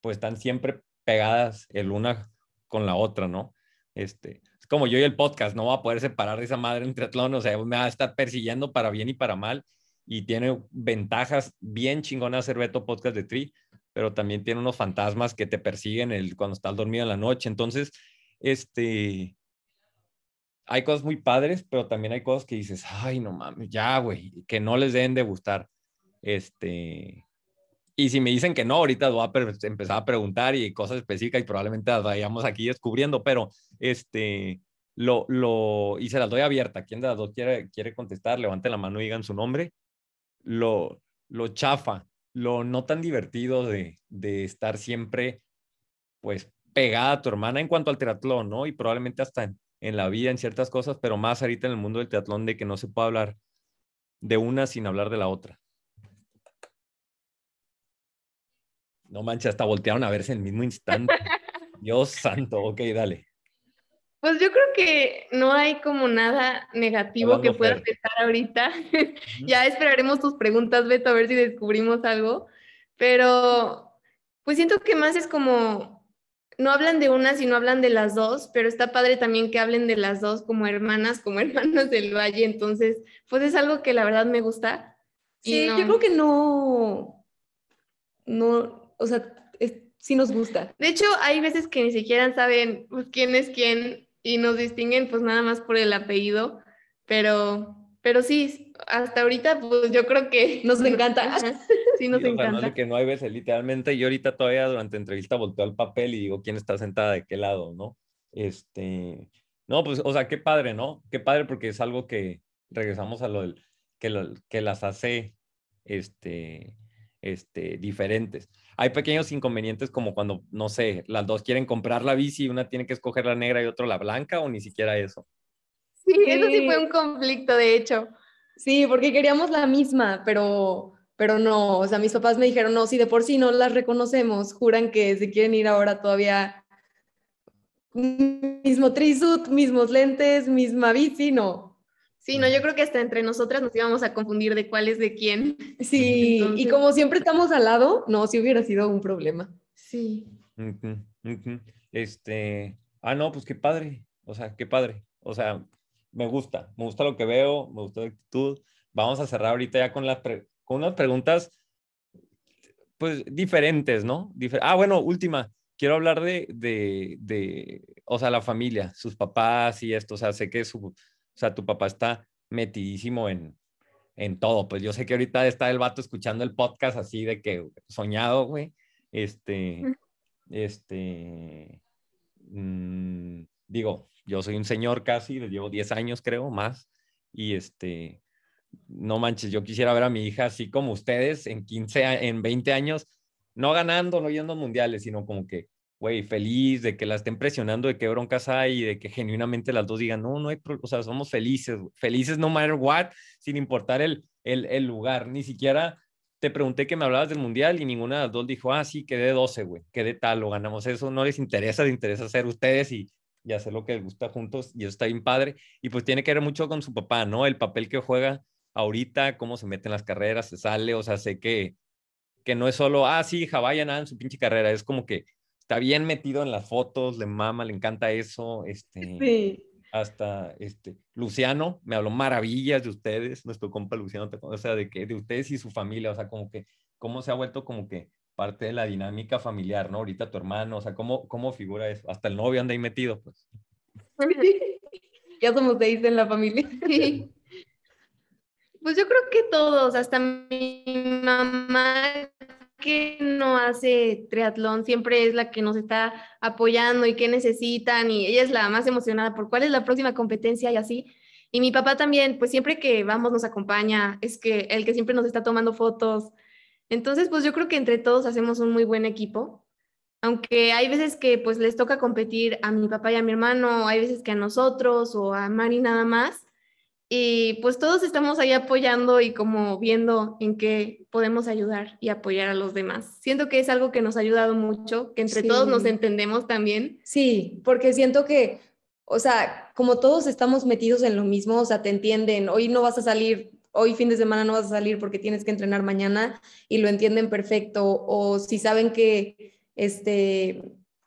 pues están siempre pegadas el una con la otra, ¿no? Este, es como yo y el podcast, no va a poder separar de esa madre en triatlón, o sea, me va a estar persiguiendo para bien y para mal, y tiene ventajas bien chingonas hacer Beto Podcast de Tri, pero también tiene unos fantasmas que te persiguen el, cuando estás dormido en la noche, entonces, este, hay cosas muy padres, pero también hay cosas que dices, ay, no mames, ya, güey, que no les deben de gustar. Este, y si me dicen que no, ahorita voy a empezar a preguntar y cosas específicas y probablemente las vayamos aquí descubriendo, pero este, lo, lo, y se las doy abierta. ¿Quién de las dos quiere, quiere contestar? Levante la mano y digan su nombre. Lo, lo chafa, lo no tan divertido de, de estar siempre, pues, pegada a tu hermana en cuanto al triatlón, ¿no? Y probablemente hasta en, en la vida, en ciertas cosas, pero más ahorita en el mundo del teatlón de que no se puede hablar de una sin hablar de la otra. No manches, hasta voltearon a verse en el mismo instante. Dios santo, ok, dale. Pues yo creo que no hay como nada negativo que pueda empezar ahorita. ya esperaremos tus preguntas, Beto, a ver si descubrimos algo. Pero pues siento que más es como no hablan de una, sino hablan de las dos, pero está padre también que hablen de las dos como hermanas, como hermanas del valle, entonces, pues es algo que la verdad me gusta. Sí, yo creo que no, no, o sea, sí nos gusta. De hecho, hay veces que ni siquiera saben pues, quién es quién y nos distinguen pues nada más por el apellido, pero, pero sí, hasta ahorita pues yo creo que nos encanta. sí nos encanta. que no hay veces, literalmente, yo ahorita todavía durante entrevista volteo al papel y digo quién está sentada de qué lado, ¿no? Este, no, pues, o sea, qué padre, ¿no? Qué padre porque es algo que regresamos a lo del, que, que las hace, este, este, diferentes. Hay pequeños inconvenientes como cuando, no sé, las dos quieren comprar la bici, una tiene que escoger la negra y otra la blanca o ni siquiera eso. Sí, eso sí fue un conflicto, de hecho. Sí, porque queríamos la misma, pero pero no, o sea, mis papás me dijeron, no, si de por sí no las reconocemos, juran que se quieren ir ahora todavía mismo trisuit, mismos lentes, misma bici, no. Sí, no, yo creo que hasta entre nosotras nos íbamos a confundir de cuál es de quién. Sí, y como siempre estamos al lado, no, si hubiera sido un problema. Sí. Este, ah, no, pues qué padre, o sea, qué padre, o sea, me gusta, me gusta lo que veo, me gusta la actitud. Vamos a cerrar ahorita ya con, las con unas preguntas, pues, diferentes, ¿no? ah, bueno, última, quiero hablar de, de, de, o sea, la familia, sus papás y esto, o sea, sé que su, o sea, tu papá está metidísimo en, en todo, pues yo sé que ahorita está el vato escuchando el podcast así de que soñado, güey, este, este, mmm, digo, yo soy un señor casi, les llevo 10 años creo, más, y este, no manches, yo quisiera ver a mi hija así como ustedes en 15, en 20 años, no ganando, no yendo a mundiales, sino como que, güey, feliz de que la estén presionando, de qué broncas hay, y de que genuinamente las dos digan, no, no hay, o sea, somos felices, felices no matter what, sin importar el, el, el lugar, ni siquiera te pregunté que me hablabas del mundial y ninguna de las dos dijo, ah, sí, quedé 12, güey, quedé tal, o ganamos eso, no les interesa, les interesa ser ustedes y y hacer lo que les gusta juntos y eso está bien padre. Y pues tiene que ver mucho con su papá, ¿no? El papel que juega ahorita, cómo se mete en las carreras, se sale, o sea, sé que, que no es solo, ah, sí, hija, vaya nada en su pinche carrera, es como que está bien metido en las fotos, le mama, le encanta eso, este, sí. hasta, este, Luciano, me habló maravillas de ustedes, nuestro compa Luciano, o sea, de que, de ustedes y su familia, o sea, como que, cómo se ha vuelto como que parte de la dinámica familiar, ¿no? Ahorita tu hermano, o sea, ¿cómo, cómo figura eso? Hasta el novio anda ahí metido, pues. ya somos seis en la familia. Pues yo creo que todos, hasta mi mamá que no hace triatlón, siempre es la que nos está apoyando y qué necesitan y ella es la más emocionada por cuál es la próxima competencia y así. Y mi papá también, pues siempre que vamos nos acompaña, es que el que siempre nos está tomando fotos, entonces, pues yo creo que entre todos hacemos un muy buen equipo, aunque hay veces que pues les toca competir a mi papá y a mi hermano, hay veces que a nosotros o a Mari nada más, y pues todos estamos ahí apoyando y como viendo en qué podemos ayudar y apoyar a los demás. Siento que es algo que nos ha ayudado mucho, que entre todos nos entendemos también. Sí, porque siento que, o sea, como todos estamos metidos en lo mismo, o sea, te entienden, hoy no vas a salir hoy fin de semana no vas a salir porque tienes que entrenar mañana y lo entienden perfecto, o si saben que, este,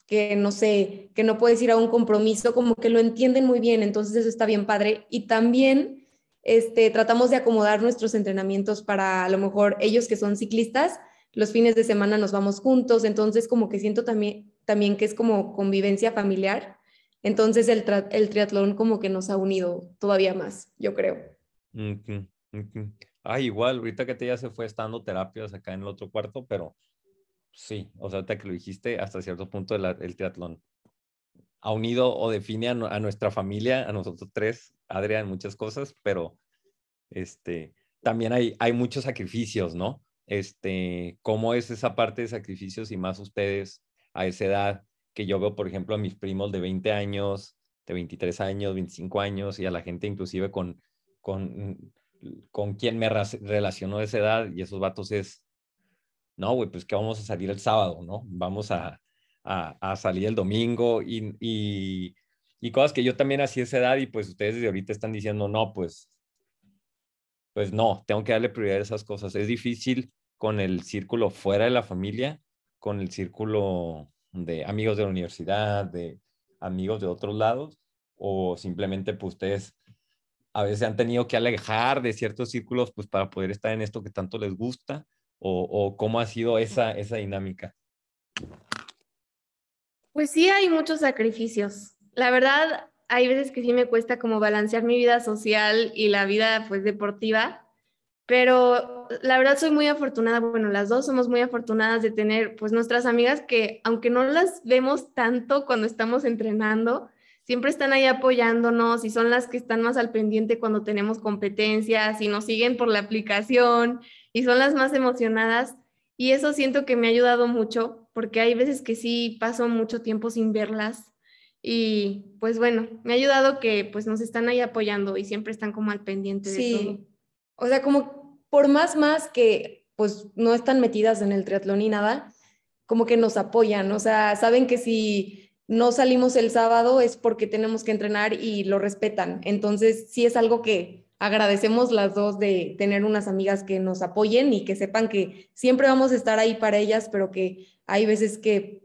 que no sé, que no puedes ir a un compromiso, como que lo entienden muy bien, entonces eso está bien padre. Y también este, tratamos de acomodar nuestros entrenamientos para a lo mejor ellos que son ciclistas, los fines de semana nos vamos juntos, entonces como que siento también, también que es como convivencia familiar. Entonces el, el triatlón como que nos ha unido todavía más, yo creo. Ah, igual, ahorita que te ya se fue estando terapias acá en el otro cuarto, pero sí, o sea, ahorita que lo dijiste, hasta cierto punto el, el triatlón ha unido o define a, nuestra familia, a nosotros tres, Adrián, muchas cosas, pero este, también hay, hay muchos sacrificios, ¿no? Este, ¿cómo es esa parte de sacrificios y más ustedes a esa edad que yo veo, por ejemplo, a mis primos de 20 años, de 23 años, 25 años y a la gente inclusive con, con con quién me relacionó de esa edad y esos vatos es, no, güey, pues que vamos a salir el sábado, ¿no? Vamos a, a, salir el domingo y, y, y, cosas que yo también hacía esa edad y pues ustedes desde ahorita están diciendo, no, pues, pues no, tengo que darle prioridad a esas cosas. Es difícil con el círculo fuera de la familia, con el círculo de amigos de la universidad, de amigos de otros lados, o simplemente pues ustedes a veces han tenido que alejar de ciertos círculos pues para poder estar en esto que tanto les gusta o, cómo ha sido esa, esa dinámica? Pues sí, hay muchos sacrificios. La verdad, hay veces que sí me cuesta como balancear mi vida social y la vida pues deportiva, pero la verdad soy muy afortunada, bueno, las dos somos muy afortunadas de tener pues nuestras amigas que aunque no las vemos tanto cuando estamos entrenando, siempre están ahí apoyándonos y son las que están más al pendiente cuando tenemos competencias y nos siguen por la aplicación y son las más emocionadas. Y eso siento que me ha ayudado mucho porque hay veces que sí paso mucho tiempo sin verlas y pues bueno, me ha ayudado que pues nos están ahí apoyando y siempre están como al pendiente de todo. O sea, como por más más que pues no están metidas en el triatlón ni nada, como que nos apoyan, o sea, saben que si no salimos el sábado es porque tenemos que entrenar y lo respetan. Entonces, sí es algo que agradecemos las dos de tener unas amigas que nos apoyen y que sepan que siempre vamos a estar ahí para ellas, pero que hay veces que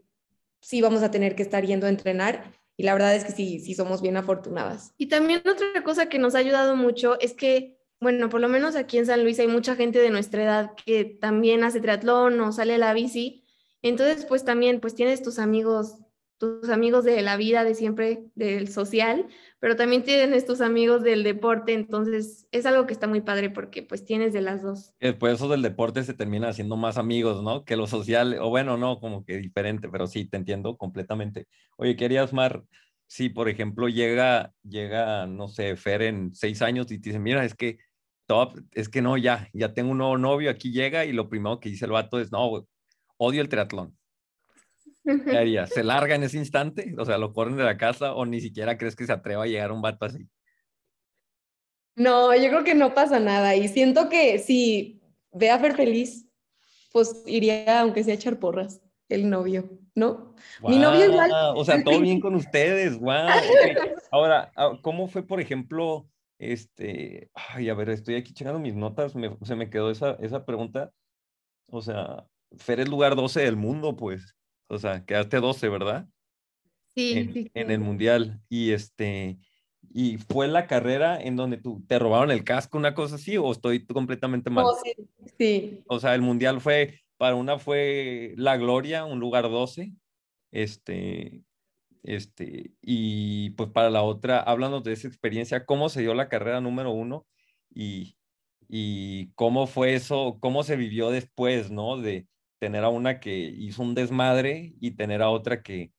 sí vamos a tener que estar yendo a entrenar. Y la verdad es que sí, sí somos bien afortunadas. Y también otra cosa que nos ha ayudado mucho es que, bueno, por lo menos aquí en San Luis hay mucha gente de nuestra edad que también hace triatlón o sale a la bici. Entonces, pues también, pues tienes tus amigos tus amigos de la vida, de siempre, del social, pero también tienen estos amigos del deporte, entonces es algo que está muy padre porque pues tienes de las dos. Después eso del deporte se termina haciendo más amigos, ¿no? Que lo social, o bueno, no, como que diferente, pero sí, te entiendo completamente. Oye, querías, Mar, si por ejemplo llega, llega, no sé, Fer en seis años y te dice, mira, es que, top, es que no, ya, ya tengo un nuevo novio, aquí llega y lo primero que dice el vato es, no, odio el triatlón ¿Qué haría? ¿Se larga en ese instante? O sea, ¿lo corren de la casa o ni siquiera crees que se atreva a llegar un vato así? No, yo creo que no pasa nada y siento que si ve a Fer feliz, pues iría aunque sea a echar porras el novio, ¿no? Mi novio igual. O sea, todo bien con ustedes, wow. Ahora, ah, ¿cómo fue, por ejemplo, este, ay, a ver, estoy aquí checando mis notas, se me quedó esa, esa pregunta. O sea, Fer es lugar 12 del mundo, pues. O sea, quedaste 12, ¿verdad? Sí, en, sí, en el mundial. Y este, y fue la carrera en donde tú te robaron el casco, una cosa así, o estoy completamente mal. Sí, sí. O sea, el mundial fue, para una fue la gloria, un lugar 12. Este, este, y pues para la otra, háblanos de esa experiencia, cómo se dio la carrera número uno y, y cómo fue eso, cómo se vivió después, ¿no? De, tener a una que hizo un desmadre y tener a otra que,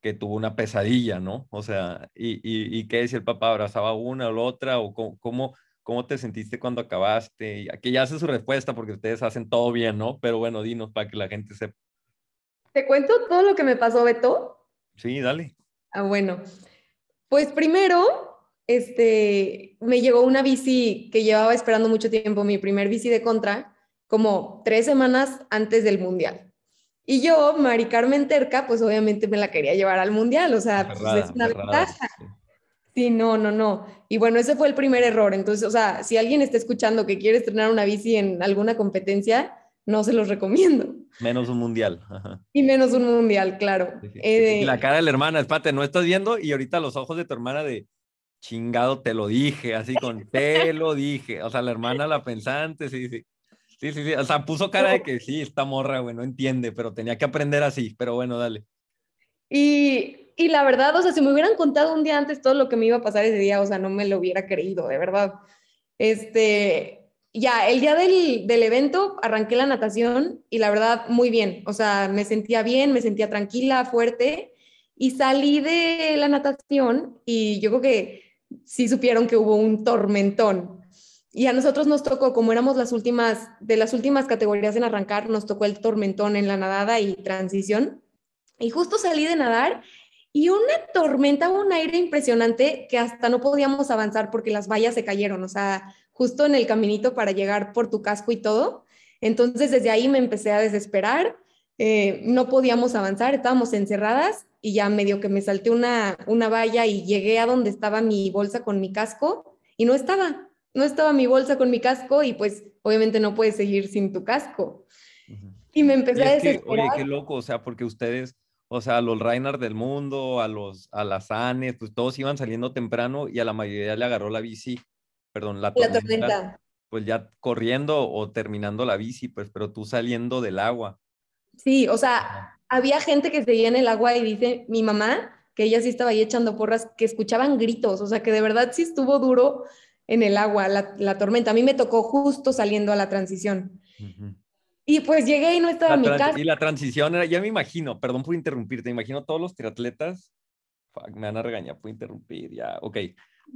que tuvo una pesadilla, ¿no? O sea, y, y, y qué decía el papá, abrazaba una o la otra, o cómo, cómo, te sentiste cuando acabaste. Aquí ya hace su respuesta porque ustedes hacen todo bien, ¿no? Pero bueno, dinos para que la gente sepa. ¿Te cuento todo lo que me pasó, Beto? Sí, dale. Ah, bueno. Pues primero, este, me llegó una bici que llevaba esperando mucho tiempo, mi primer bici de contra, como tres semanas antes del Mundial. Y yo, Mari Carmen Terca, pues obviamente me la quería llevar al Mundial, o sea, pues es una ventaja. Sí, no, no, no. Y bueno, ese fue el primer error. Entonces, o sea, si alguien está escuchando que quiere estrenar una bici en alguna competencia, no se los recomiendo. Menos un mundial. Y menos un mundial, claro. Eh, y la cara de la hermana, espate, no estás viendo y ahorita los ojos de tu hermana de chingado, te lo dije, así con te lo dije. O sea, la hermana, la pensante, sí, sí. Sí, sí, sí. O sea, puso cara de que sí, esta morra, güey, no entiende, pero tenía que aprender así. Pero bueno, dale. Y, y, la verdad, o sea, si me hubieran contado un día antes todo lo que me iba a pasar ese día, o sea, no me lo hubiera creído, de verdad. Este, ya, el día del, del evento arranqué la natación y la verdad, muy bien. O sea, me sentía bien, me sentía tranquila, fuerte. Y salí de la natación y yo creo que sí supieron que hubo un tormentón y a nosotros nos tocó, como éramos las últimas, de las últimas categorías en arrancar, nos tocó el tormentón en la nadada y transición. Y justo salí de nadar y una tormenta, un aire impresionante que hasta no podíamos avanzar porque las vallas se cayeron, o sea, justo en el caminito para llegar por tu casco y todo. Entonces desde ahí me empecé a desesperar, eh, no podíamos avanzar, estábamos encerradas y ya medio que me salté una, una valla y llegué a donde estaba mi bolsa con mi casco y no estaba no estaba mi bolsa con mi casco y pues obviamente no puedes seguir sin tu casco. Y me empecé a desesperar. oye, qué loco, o sea, porque ustedes, o sea, a los Reinhardt del mundo, a los a las Anes, pues todos iban saliendo temprano y a la mayoría le agarró la bici, perdón, la tormenta, la tormenta. Pues ya corriendo o terminando la bici, pues, pero tú saliendo del agua. Sí, o sea, había gente que seguía en el agua y dice, mi mamá, que ella sí estaba ahí echando porras, que escuchaban gritos, o sea, que de verdad sí estuvo duro en el agua, la, tormenta. A mí me tocó justo saliendo a la transición. Y pues llegué y no estaba en mi casa. Y la transición era, ya me imagino, perdón por interrumpirte, imagino todos los triatletas, me van a regañar por interrumpir, ya, ok,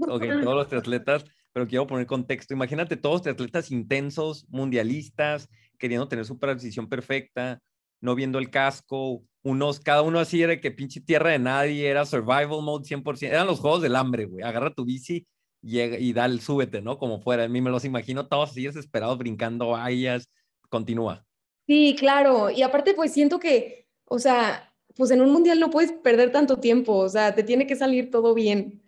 ok, todos los triatletas, pero quiero poner contexto, imagínate todos los triatletas intensos, mundialistas, queriendo tener su transición perfecta, no viendo el casco, unos, cada uno así era que pinche tierra de nadie, era survival mode 100%, eran los juegos del hambre, güey, agarra tu bici llega y dale, súbete, ¿no? Como fuera. A mí me los imagino todos así desesperados brincando vallas. Continúa. Sí, claro. Y aparte, pues siento que, o sea, pues en un mundial no puedes perder tanto tiempo, o sea, te tiene que salir todo bien.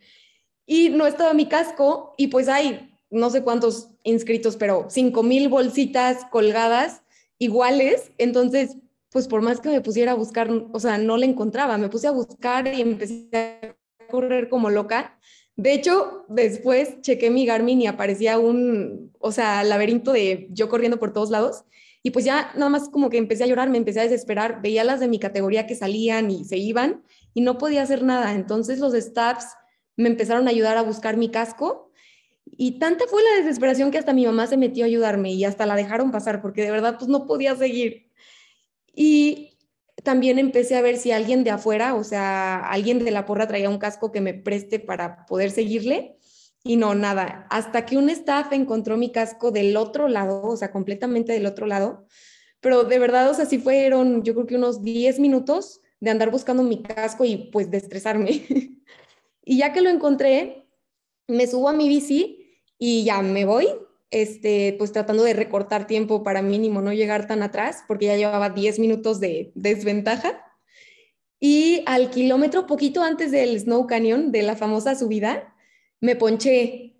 Y no estaba mi casco y pues hay no sé cuántos inscritos, pero cinco mil bolsitas colgadas iguales, entonces pues por más que me pusiera a buscar, o sea, no la encontraba, me puse a buscar y empecé a correr como loca. De hecho, después chequé mi Garmin y aparecía un, o sea, laberinto de yo corriendo por todos lados. Y pues ya nada más como que empecé a llorar, me empecé a desesperar, veía las de mi categoría que salían y se iban y no podía hacer nada. Entonces los staffs me empezaron a ayudar a buscar mi casco y tanta fue la desesperación que hasta mi mamá se metió a ayudarme y hasta la dejaron pasar porque de verdad pues no podía seguir. Y también empecé a ver si alguien de afuera, o sea, alguien de la porra traía un casco que me preste para poder seguirle. Y no, nada, hasta que un staff encontró mi casco del otro lado, o sea, completamente del otro lado. Pero de verdad, o sea, sí fueron, yo creo que unos 10 minutos de andar buscando mi casco y pues de y ya que lo encontré, me subo a mi bici y ya me voy este, pues tratando de recortar tiempo para mínimo no llegar tan atrás, porque ya llevaba 10 minutos de desventaja. Y al kilómetro, poquito antes del Snow Canyon, de la famosa subida, me ponché.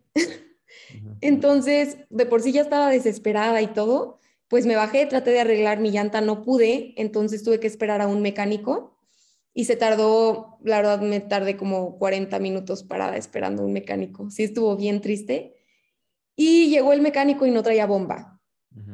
Entonces, de por sí ya estaba desesperada y todo, pues me bajé, traté de arreglar mi llanta, no pude, entonces tuve que esperar a un mecánico y se tardó, la verdad me tardé como 40 minutos parada esperando un mecánico. Sí estuvo bien triste y llegó el mecánico y no traía bomba.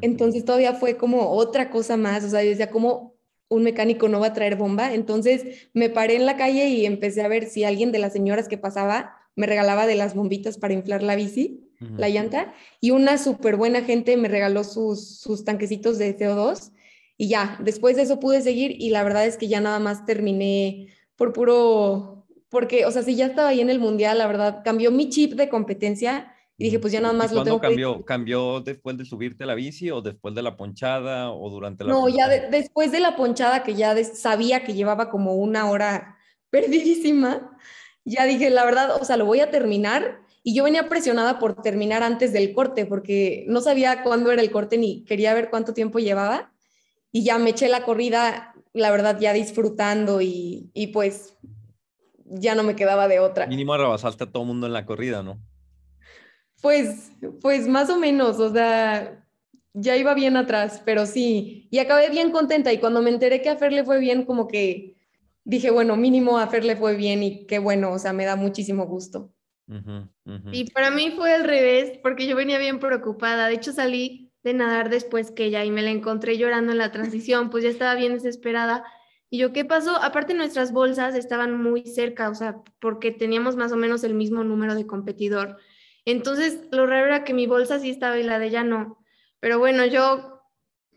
Entonces todavía fue como otra cosa más, o sea, yo decía, ¿cómo un mecánico no va a traer bomba? Entonces me paré en la calle y empecé a ver si alguien de las señoras que pasaba me regalaba de las bombitas para inflar la bici, la llanta, y una súper buena gente me regaló sus, sus tanquecitos de CO2 y ya, después de eso pude seguir y la verdad es que ya nada más terminé por puro, porque, o sea, si ya estaba ahí en el mundial, la verdad, cambió mi chip de competencia y dije, pues ya nada más lo tengo cambió? ¿Cambió después de subirte la bici o después de la ponchada o durante la No, ya después de la ponchada que ya sabía que llevaba como una hora perdidísima, ya dije, la verdad, o sea, lo voy a terminar. Y yo venía presionada por terminar antes del corte porque no sabía cuándo era el corte ni quería ver cuánto tiempo llevaba. Y ya me eché la corrida, la verdad, ya disfrutando y, y pues ya no me quedaba de otra. Mínimo rebasaste a todo mundo en la corrida, ¿no? Pues, pues más o menos, o sea, ya iba bien atrás, pero sí, y acabé bien contenta y cuando me enteré que a Fer le fue bien, como que dije, bueno, mínimo a Fer le fue bien y qué bueno, o sea, me da muchísimo gusto. Y para mí fue al revés, porque yo venía bien preocupada, de hecho salí de nadar después que ella y me la encontré llorando en la transición, pues ya estaba bien desesperada. Y yo, ¿qué pasó? Aparte nuestras bolsas estaban muy cerca, o sea, porque teníamos más o menos el mismo número de competidor. Entonces, lo raro era que mi bolsa sí estaba y la de ella no. Pero bueno, yo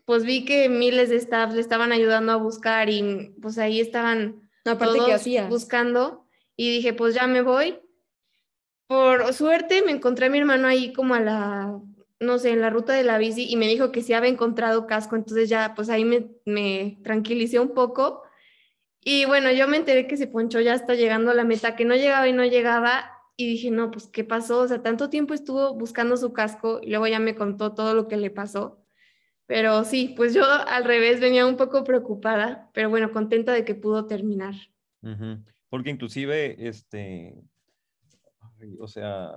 pues vi que miles de staff le estaban ayudando a buscar y pues ahí estaban Aparte todos buscando y dije, pues ya me voy. Por suerte me encontré a mi hermano ahí como a la, no sé, en la ruta de la bici y me dijo que sí había encontrado casco, entonces ya pues ahí me, me tranquilicé un poco. Y bueno, yo me enteré que se ponchó ya hasta llegando a la meta, que no llegaba y no llegaba y dije, no, pues, ¿qué pasó? O sea, tanto tiempo estuvo buscando su casco y luego ya me contó todo lo que le pasó. Pero sí, pues yo al revés venía un poco preocupada, pero bueno, contenta de que pudo terminar. Porque inclusive, este, o sea,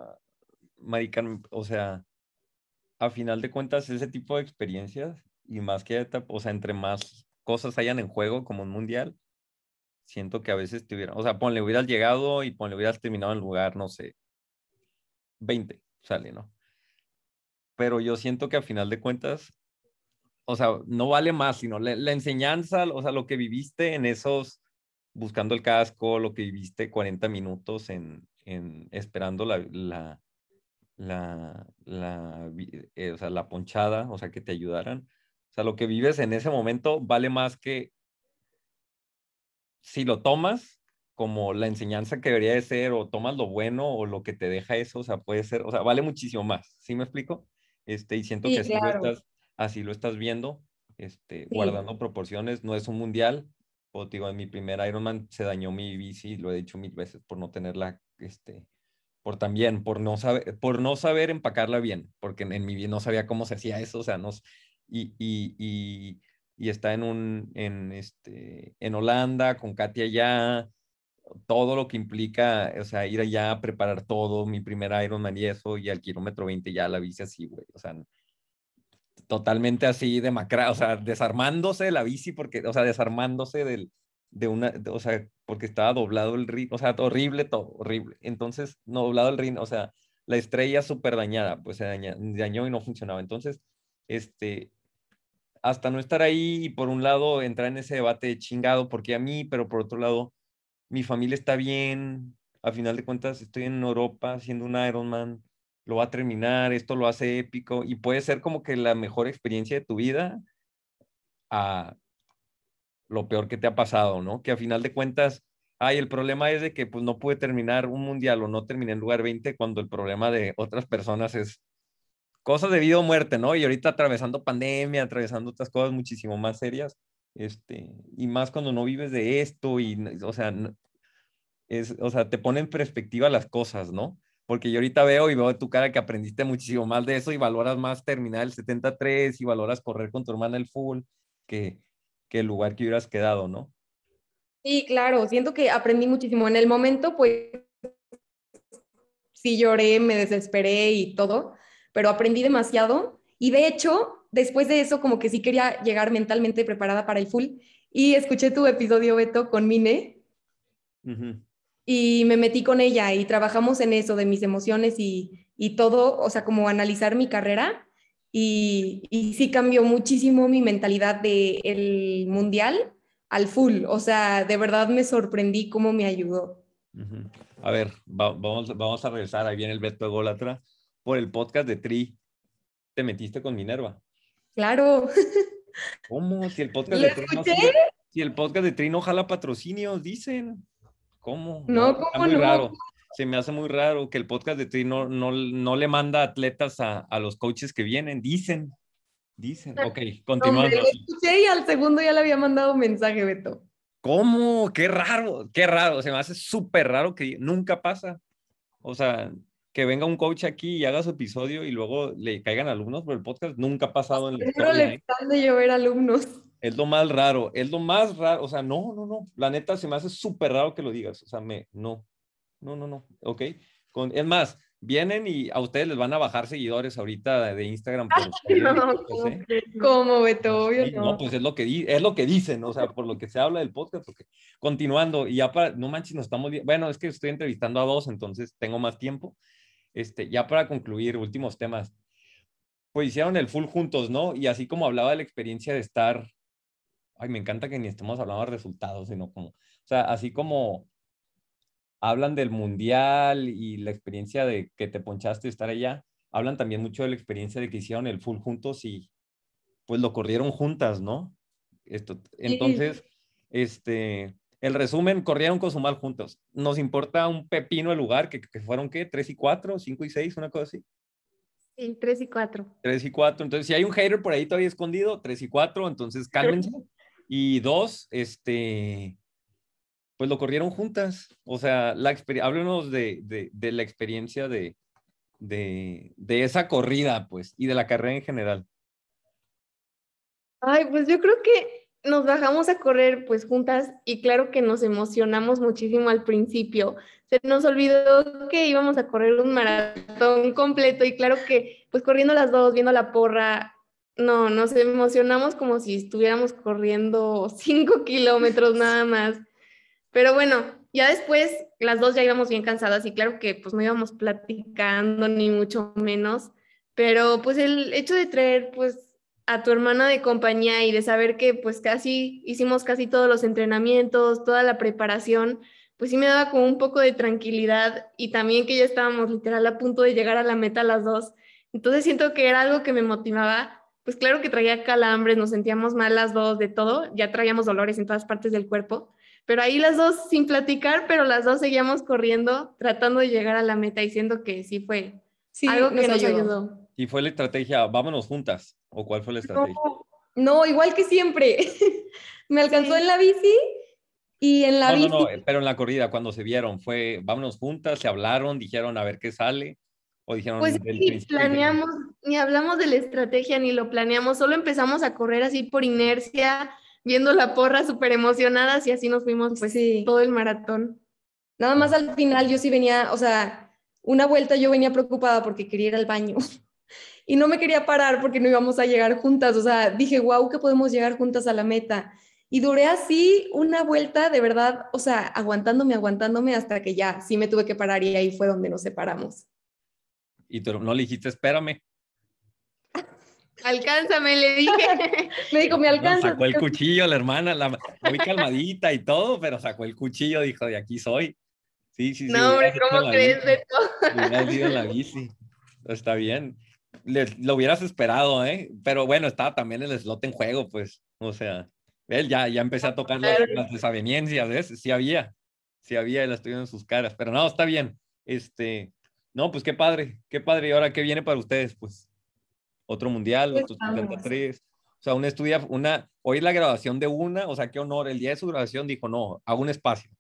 Marican, o sea, a final de cuentas, ese tipo de experiencias y más que, o sea, entre más cosas hayan en juego como un mundial, siento que a veces te hubieran, o sea, ponle, hubieras llegado y ponle, hubieras terminado en lugar, no sé, 20, sale, ¿no? Pero yo siento que a final de cuentas, o sea, no vale más, sino la, enseñanza, o sea, lo que viviste en esos, buscando el casco, lo que viviste 40 minutos en, en esperando la, la, la, la, eh, o sea, la ponchada, o sea, que te ayudaran. O sea, lo que vives en ese momento vale más que si lo tomas como la enseñanza que debería de ser, o tomas lo bueno o lo que te deja eso, o sea, puede ser, o sea, vale muchísimo más, ¿sí me explico? Este, y siento que así, lo estás, así lo estás viendo, este, guardando proporciones, no es un mundial, o digo, en mi primer Ironman se dañó mi bici, lo he dicho mil veces, por no tenerla, este, por también, por no saber, por no saber empacarla bien, porque en, mi vida no sabía cómo se hacía eso, o sea, no, y, y, y y está en un, en este, en Holanda, con Katia ya, todo lo que implica, o sea, ir allá a preparar todo, mi primer Ironman y eso, y al kilómetro 20 ya la bici así, güey, o sea, totalmente así demacrada, o sea, desarmándose de la bici, porque, o sea, desarmándose del, de una, o sea, porque estaba doblado el ring, o sea, horrible todo, horrible. Entonces, no doblado el ring, o sea, la estrella súper dañada, pues se dañó y no funcionaba. Entonces, este, hasta no estar ahí y por un lado entrar en ese debate chingado, porque a mí, pero por otro lado, mi familia está bien, a final de cuentas estoy en Europa haciendo un Ironman, lo va a terminar, esto lo hace épico y puede ser como que la mejor experiencia de tu vida a lo peor que te ha pasado, ¿no? Que a final de cuentas, ay, el problema es de que pues no pude terminar un mundial o no terminé en lugar 20 cuando el problema de otras personas es cosas de vida o muerte, ¿no? Y ahorita atravesando pandemia, atravesando otras cosas muchísimo más serias, este, y más cuando no vives de esto y, o sea, es, o sea, te pone en perspectiva las cosas, ¿no? Porque yo ahorita veo y veo tu cara que aprendiste muchísimo más de eso y valoras más terminar el 73 y valoras correr con tu hermana el full que, que el lugar que hubieras quedado, ¿no? Sí, claro, siento que aprendí muchísimo. En el momento, pues, sí lloré, me desesperé y todo, pero aprendí demasiado. Y de hecho, después de eso, como que sí quería llegar mentalmente preparada para el full. Y escuché tu episodio, Beto, con Mine. Y me metí con ella y trabajamos en eso, de mis emociones y, y todo, o sea, como analizar mi carrera. Y, y sí cambió muchísimo mi mentalidad del mundial al full. O sea, de verdad me sorprendí cómo me ayudó. A ver, vamos, vamos a regresar. Ahí viene el Beto Ególatra. Por el podcast de Tri, ¿te metiste con Minerva? Claro. ¿Cómo? Si el podcast de Tri no, si el podcast de Tri no jala patrocinios, dicen. ¿Cómo? No, ¿cómo no? Raro. Se me hace muy raro que el podcast de Tri no, no, no le manda atletas a, a los coaches que vienen, dicen. Dicen, ok, continuando. No, escuché y al segundo ya le había mandado un mensaje, Beto. ¿Cómo? Qué raro, qué raro. Se me hace súper raro que nunca pasa. O sea, que venga un coach aquí y haga su episodio y luego le caigan alumnos por el podcast, nunca ha pasado en la historia. le ¿eh? están de llover alumnos. Es lo más raro, es lo más raro. O sea, no, no, no. La neta se me hace súper raro que lo digas. O sea, me, no, no, no, no. Ok. Con, es más, vienen y a ustedes les van a bajar seguidores ahorita de Instagram. Por, no, ¿eh? ¿Cómo, Beto? Obvio no. pues es lo, que es lo que dicen, o sea, por lo que se habla del podcast. Porque, continuando, y ya para, no manches, nos estamos, bueno, es que estoy entrevistando a dos, entonces tengo más tiempo. Este, ya para concluir, últimos temas. Pues hicieron el full juntos, ¿no? Y así como hablaba de la experiencia de estar, ay, me encanta que ni estemos hablando de resultados, sino como, o sea, así como hablan del mundial y la experiencia de que te ponchaste estar allá, hablan también mucho de la experiencia de que hicieron el full juntos y pues lo corrieron juntas, ¿no? Esto, entonces, este, el resumen, corrieron con su mal juntos. Nos importa un pepino el lugar, que, que fueron, ¿qué? ¿Tres y cuatro? ¿Cinco y seis? ¿Una cosa así? Sí, tres y cuatro. Tres y cuatro. Entonces, si hay un hater por ahí todavía escondido, tres y cuatro, entonces cálmense. Y dos, este, pues lo corrieron juntas. O sea, la háblenos de, de, de, la experiencia de, de, de esa corrida, pues, y de la carrera en general. Ay, pues yo creo que nos bajamos a correr pues juntas y claro que nos emocionamos muchísimo al principio. Se nos olvidó que íbamos a correr un maratón completo y claro que pues corriendo las dos, viendo la porra, no, nos emocionamos como si estuviéramos corriendo cinco kilómetros nada más. Pero bueno, ya después las dos ya íbamos bien cansadas y claro que pues no íbamos platicando ni mucho menos, pero pues el hecho de traer pues a tu hermana de compañía y de saber que pues casi hicimos casi todos los entrenamientos, toda la preparación, pues sí me daba como un poco de tranquilidad y también que ya estábamos literal a punto de llegar a la meta las dos. Entonces siento que era algo que me motivaba. Pues claro que traía calambres, nos sentíamos mal las dos de todo, ya traíamos dolores en todas partes del cuerpo, pero ahí las dos sin platicar, pero las dos seguíamos corriendo, tratando de llegar a la meta, diciendo que sí fue algo que nos, ayudó. Y fue la estrategia, vámonos juntas, o cuál fue la estrategia? No, igual que siempre. Me alcanzó en la bici y en la bici. No, no, pero en la corrida, cuando se vieron, fue, vámonos juntas, se hablaron, dijeron a ver qué sale, ¿O dijeron Pues principio? planeamos, ni hablamos de la estrategia, ni lo planeamos, solo empezamos a correr así por inercia, viendo la porra súper emocionadas y así nos fuimos pues Sí. todo el maratón. Nada más al final yo sí venía, o sea, una vuelta yo venía preocupada porque quería ir al baño y no me quería parar porque no íbamos a llegar juntas, o sea, dije, wow, que podemos llegar juntas a la meta. Y duré así una vuelta, de verdad, o sea, aguantándome, aguantándome hasta que ya sí me tuve que parar y ahí fue donde nos separamos. Y tú no le dijiste, espérame. Alcánzame, le dije. Me dijo, me No, alcanza. sacó el cuchillo la hermana, la, muy calmadita y todo, pero sacó el cuchillo, dijo, de aquí soy. Sí, sí, sí. no, hombre, ¿cómo crees, hubieras ido en la bici. Está bien. Le- lo hubieras esperado, ¿eh? Pero bueno, estaba también el slot en juego, pues. O sea, él ya, ya empecé a tocar las, Claro. las desavenencias, ¿ves? Sí había, sí había, las estoy en sus caras. Pero no, está bien. Este, no, pues qué padre, qué padre. ¿Y ahora qué viene para ustedes? Pues otro mundial, Pues otros vamos. 73. O sea, una estudia, una, hoy la graduación de una, o sea, qué honor. El día de su graduación dijo, no, hago un espacio.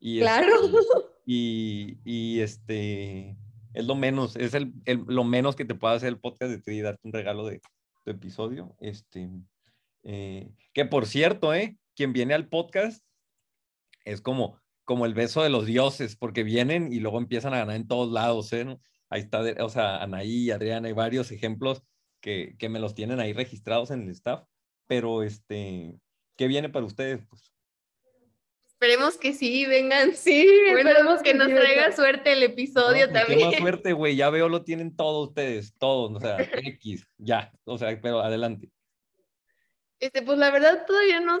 Y, Claro. este, y, y este, es lo menos, es el, el- lo menos que te puede hacer el podcast de ti, darte un regalo de tu episodio. Este, eh, que por cierto, ¿eh? Quien viene al podcast es como, como el beso de los dioses, porque vienen y luego empiezan a ganar en todos lados, ¿eh? Ahí está, o sea, Anaí, Adriana, hay varios ejemplos que, que me los tienen ahí registrados en el staff, pero este, ¿qué viene para ustedes? Pues, Esperemos que sí, vengan. Sí, Bueno, esperemos que nos traiga suerte el episodio no, pues, qué también. más suerte, güey, ya veo, lo tienen todos ustedes, todos, o sea, X, ya, o sea, pero adelante. Este, pues la verdad todavía no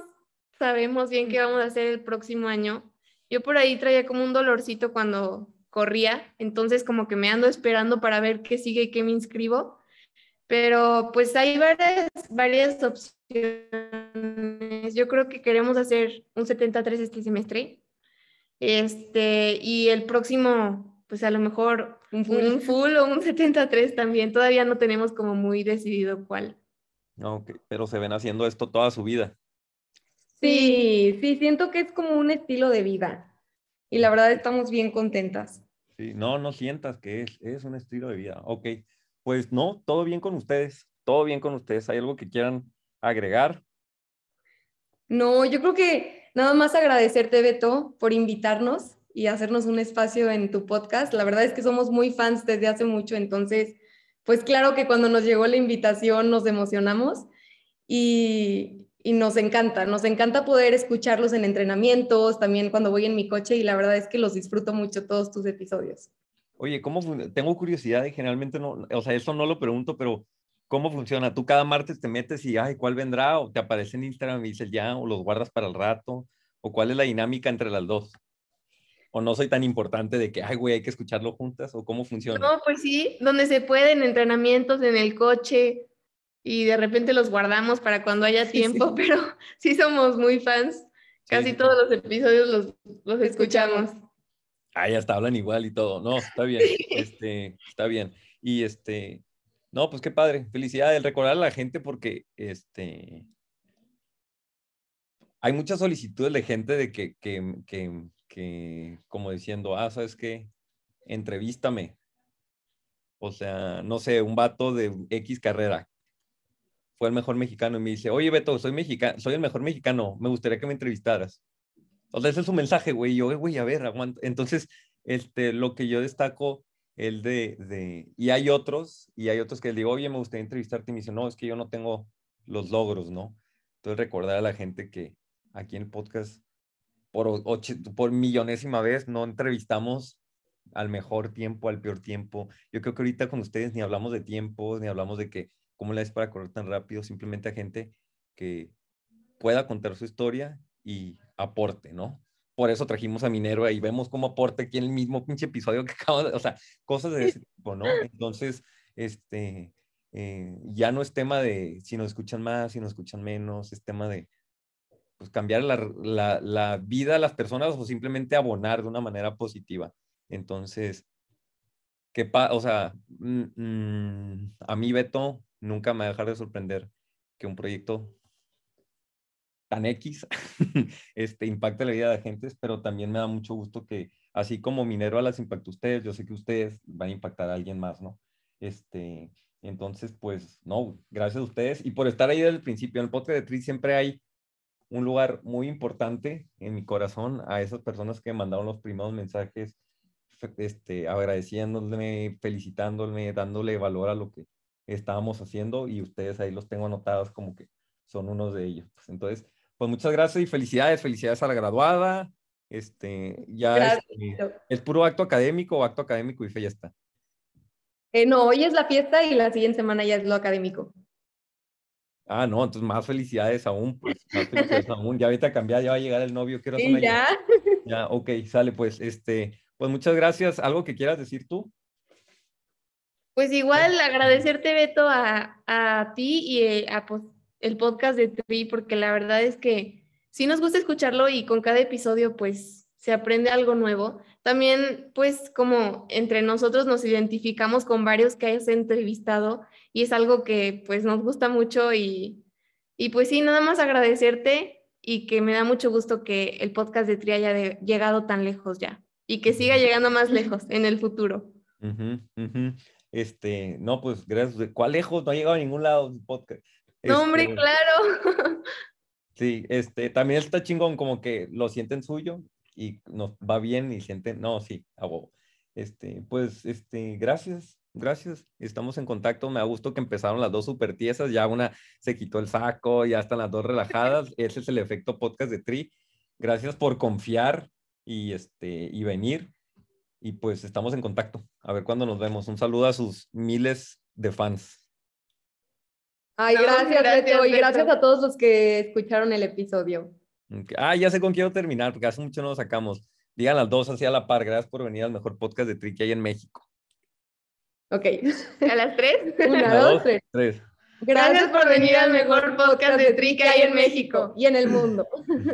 sabemos bien qué vamos a hacer el próximo año. Yo por ahí traía como un dolorcito cuando corría, entonces como que me ando esperando para ver qué sigue y qué me inscribo. Pero pues hay varias, varias opciones. Yo creo que queremos hacer un 73 este semestre. Este, y el próximo, pues a lo mejor Un full. un full o un 73 también. Todavía no tenemos como muy decidido cuál. No, ok, pero se ven haciendo esto toda su vida. Sí, sí, siento que es como un estilo de vida. Y la verdad estamos bien contentas. Sí, no, no sientas que es, es un estilo de vida. Ok, pues no, todo bien con ustedes, todo bien con ustedes. ¿Hay algo que quieran agregar? No, yo creo que nada más agradecerte, Beto, por invitarnos y hacernos un espacio en tu podcast. La verdad es que somos muy fans desde hace mucho, entonces, pues claro que cuando nos llegó la invitación nos emocionamos y, y nos encanta, nos encanta poder escucharlos en entrenamientos, también cuando voy en mi coche y la verdad es que los disfruto mucho todos tus episodios. Oye, ¿cómo tengo curiosidad y generalmente no, o sea, eso no lo pregunto, pero ¿cómo funciona? ¿Tú cada martes te metes y, ay, ¿cuál vendrá? O te aparece en Instagram y dices ya, o los guardas para el rato, o cuál es la dinámica entre las dos? ¿O no soy tan importante de que, ay, güey, hay que escucharlo juntas? ¿O cómo funciona? No, pues sí, donde se puede, en entrenamientos, en el coche, y de repente los guardamos para cuando haya Sí, tiempo, sí. pero sí somos muy fans. Casi sí. todos los episodios los, los escuchamos. Ah, ya está, hablan igual y todo. No, está bien. Este, está bien. Y este, no, pues qué padre. Felicidades. Recordar a la gente porque este hay muchas solicitudes de gente de que, que, que, que como diciendo, ah, ¿sabes qué? Entrevístame. O sea, no sé, un vato de X carrera. Fue el mejor mexicano y me dice, oye Beto, soy mexicano, soy el mejor mexicano, me gustaría que me entrevistaras. O sea, ese es su mensaje, güey. Yo, "Eh, güey, a ver, aguanta. Entonces, este, lo que yo destaco, el de, de, y hay otros, y hay otros que le digo, oye, me gustaría entrevistarte, y me dicen, no, es que yo no tengo los logros, ¿no? Entonces, recordar a la gente que aquí en el podcast, por, o- och- por millonésima vez, no entrevistamos al mejor tiempo, al peor tiempo. Yo creo que ahorita con ustedes ni hablamos de tiempos, ni hablamos de que, cómo le es para correr tan rápido, simplemente a gente que pueda contar su historia y aporte, ¿no? Por eso trajimos a Minerva y vemos cómo aporta aquí en el mismo pinche episodio que acaba de, o sea, cosas de ese tipo, ¿no? Entonces, este, eh, ya no es tema de si nos escuchan más, si nos escuchan menos, es tema de pues, cambiar la, la, vida a las personas o simplemente abonar de una manera positiva. Entonces, ¿qué pa o sea, mm, mm, a mí, Beto, nunca me va a dejar de sorprender que un proyecto tan X este, impacte la vida de la gente, pero también me da mucho gusto que así como Minero las impactó a ustedes, yo sé que ustedes van a impactar a alguien más, ¿no? Este, entonces, pues, no, gracias a ustedes y por estar ahí desde el principio. En el podcast de Tri siempre hay un lugar muy importante en mi corazón a esas personas que mandaron los primeros mensajes, este, agradeciéndome, felicitándome, dándole valor a lo que estábamos haciendo y ustedes ahí los tengo anotados como que son unos de ellos. Pues, entonces, pues muchas gracias y felicidades, felicidades a la graduada. Este, ya este, es, puro acto académico o acto académico y fe ya está. Eh, no, hoy es la fiesta y la siguiente semana ya es lo académico. Ah, no, entonces más felicidades aún, pues, más felicidades aún. Ya ahorita a cambiar, ya va a llegar el novio, quiero sí, ya. Ya, ok, sale, pues, este, pues muchas gracias. ¿Algo que quieras decir tú? Pues igual agradecerte, Beto, a, a ti y eh, a pues, el podcast de Tri, porque la verdad es que sí nos gusta escucharlo y con cada episodio, pues, se aprende algo nuevo. También, pues, como entre nosotros nos identificamos con varios que hayas entrevistado y es algo que, pues, nos gusta mucho y, y pues sí, nada más agradecerte y que me da mucho gusto que el podcast de Tri haya llegado tan lejos ya y que siga llegando más lejos en el futuro. Este, no, pues gracias. ¿Cuál lejos? No ha llegado a ningún lado el podcast. No, hombre, este, claro. Sí, este, también está chingón, como que lo sienten suyo y nos va bien y sienten, no, sí, a Este, pues, este, gracias, gracias. Estamos en contacto. Me ha gustado que empezaron las dos super tiesas. Ya una se quitó el saco, ya están las dos relajadas. Ese es el efecto podcast de Tri. Gracias por confiar y, este, y venir. Y pues estamos en contacto. A ver cuándo nos vemos. Un saludo a sus miles de fans. Ay, gracias, Beto, y gracias a todos los que escucharon el episodio. Ah, ya sé con quién quiero terminar, porque hace mucho no lo sacamos. Digan las dos así a la par. Gracias por venir al mejor podcast de Tri que hay en México. Ok. ¿A las tres? Una, dos, tres. tres. Gracias por venir al mejor podcast de Tri que hay en México y en el mundo.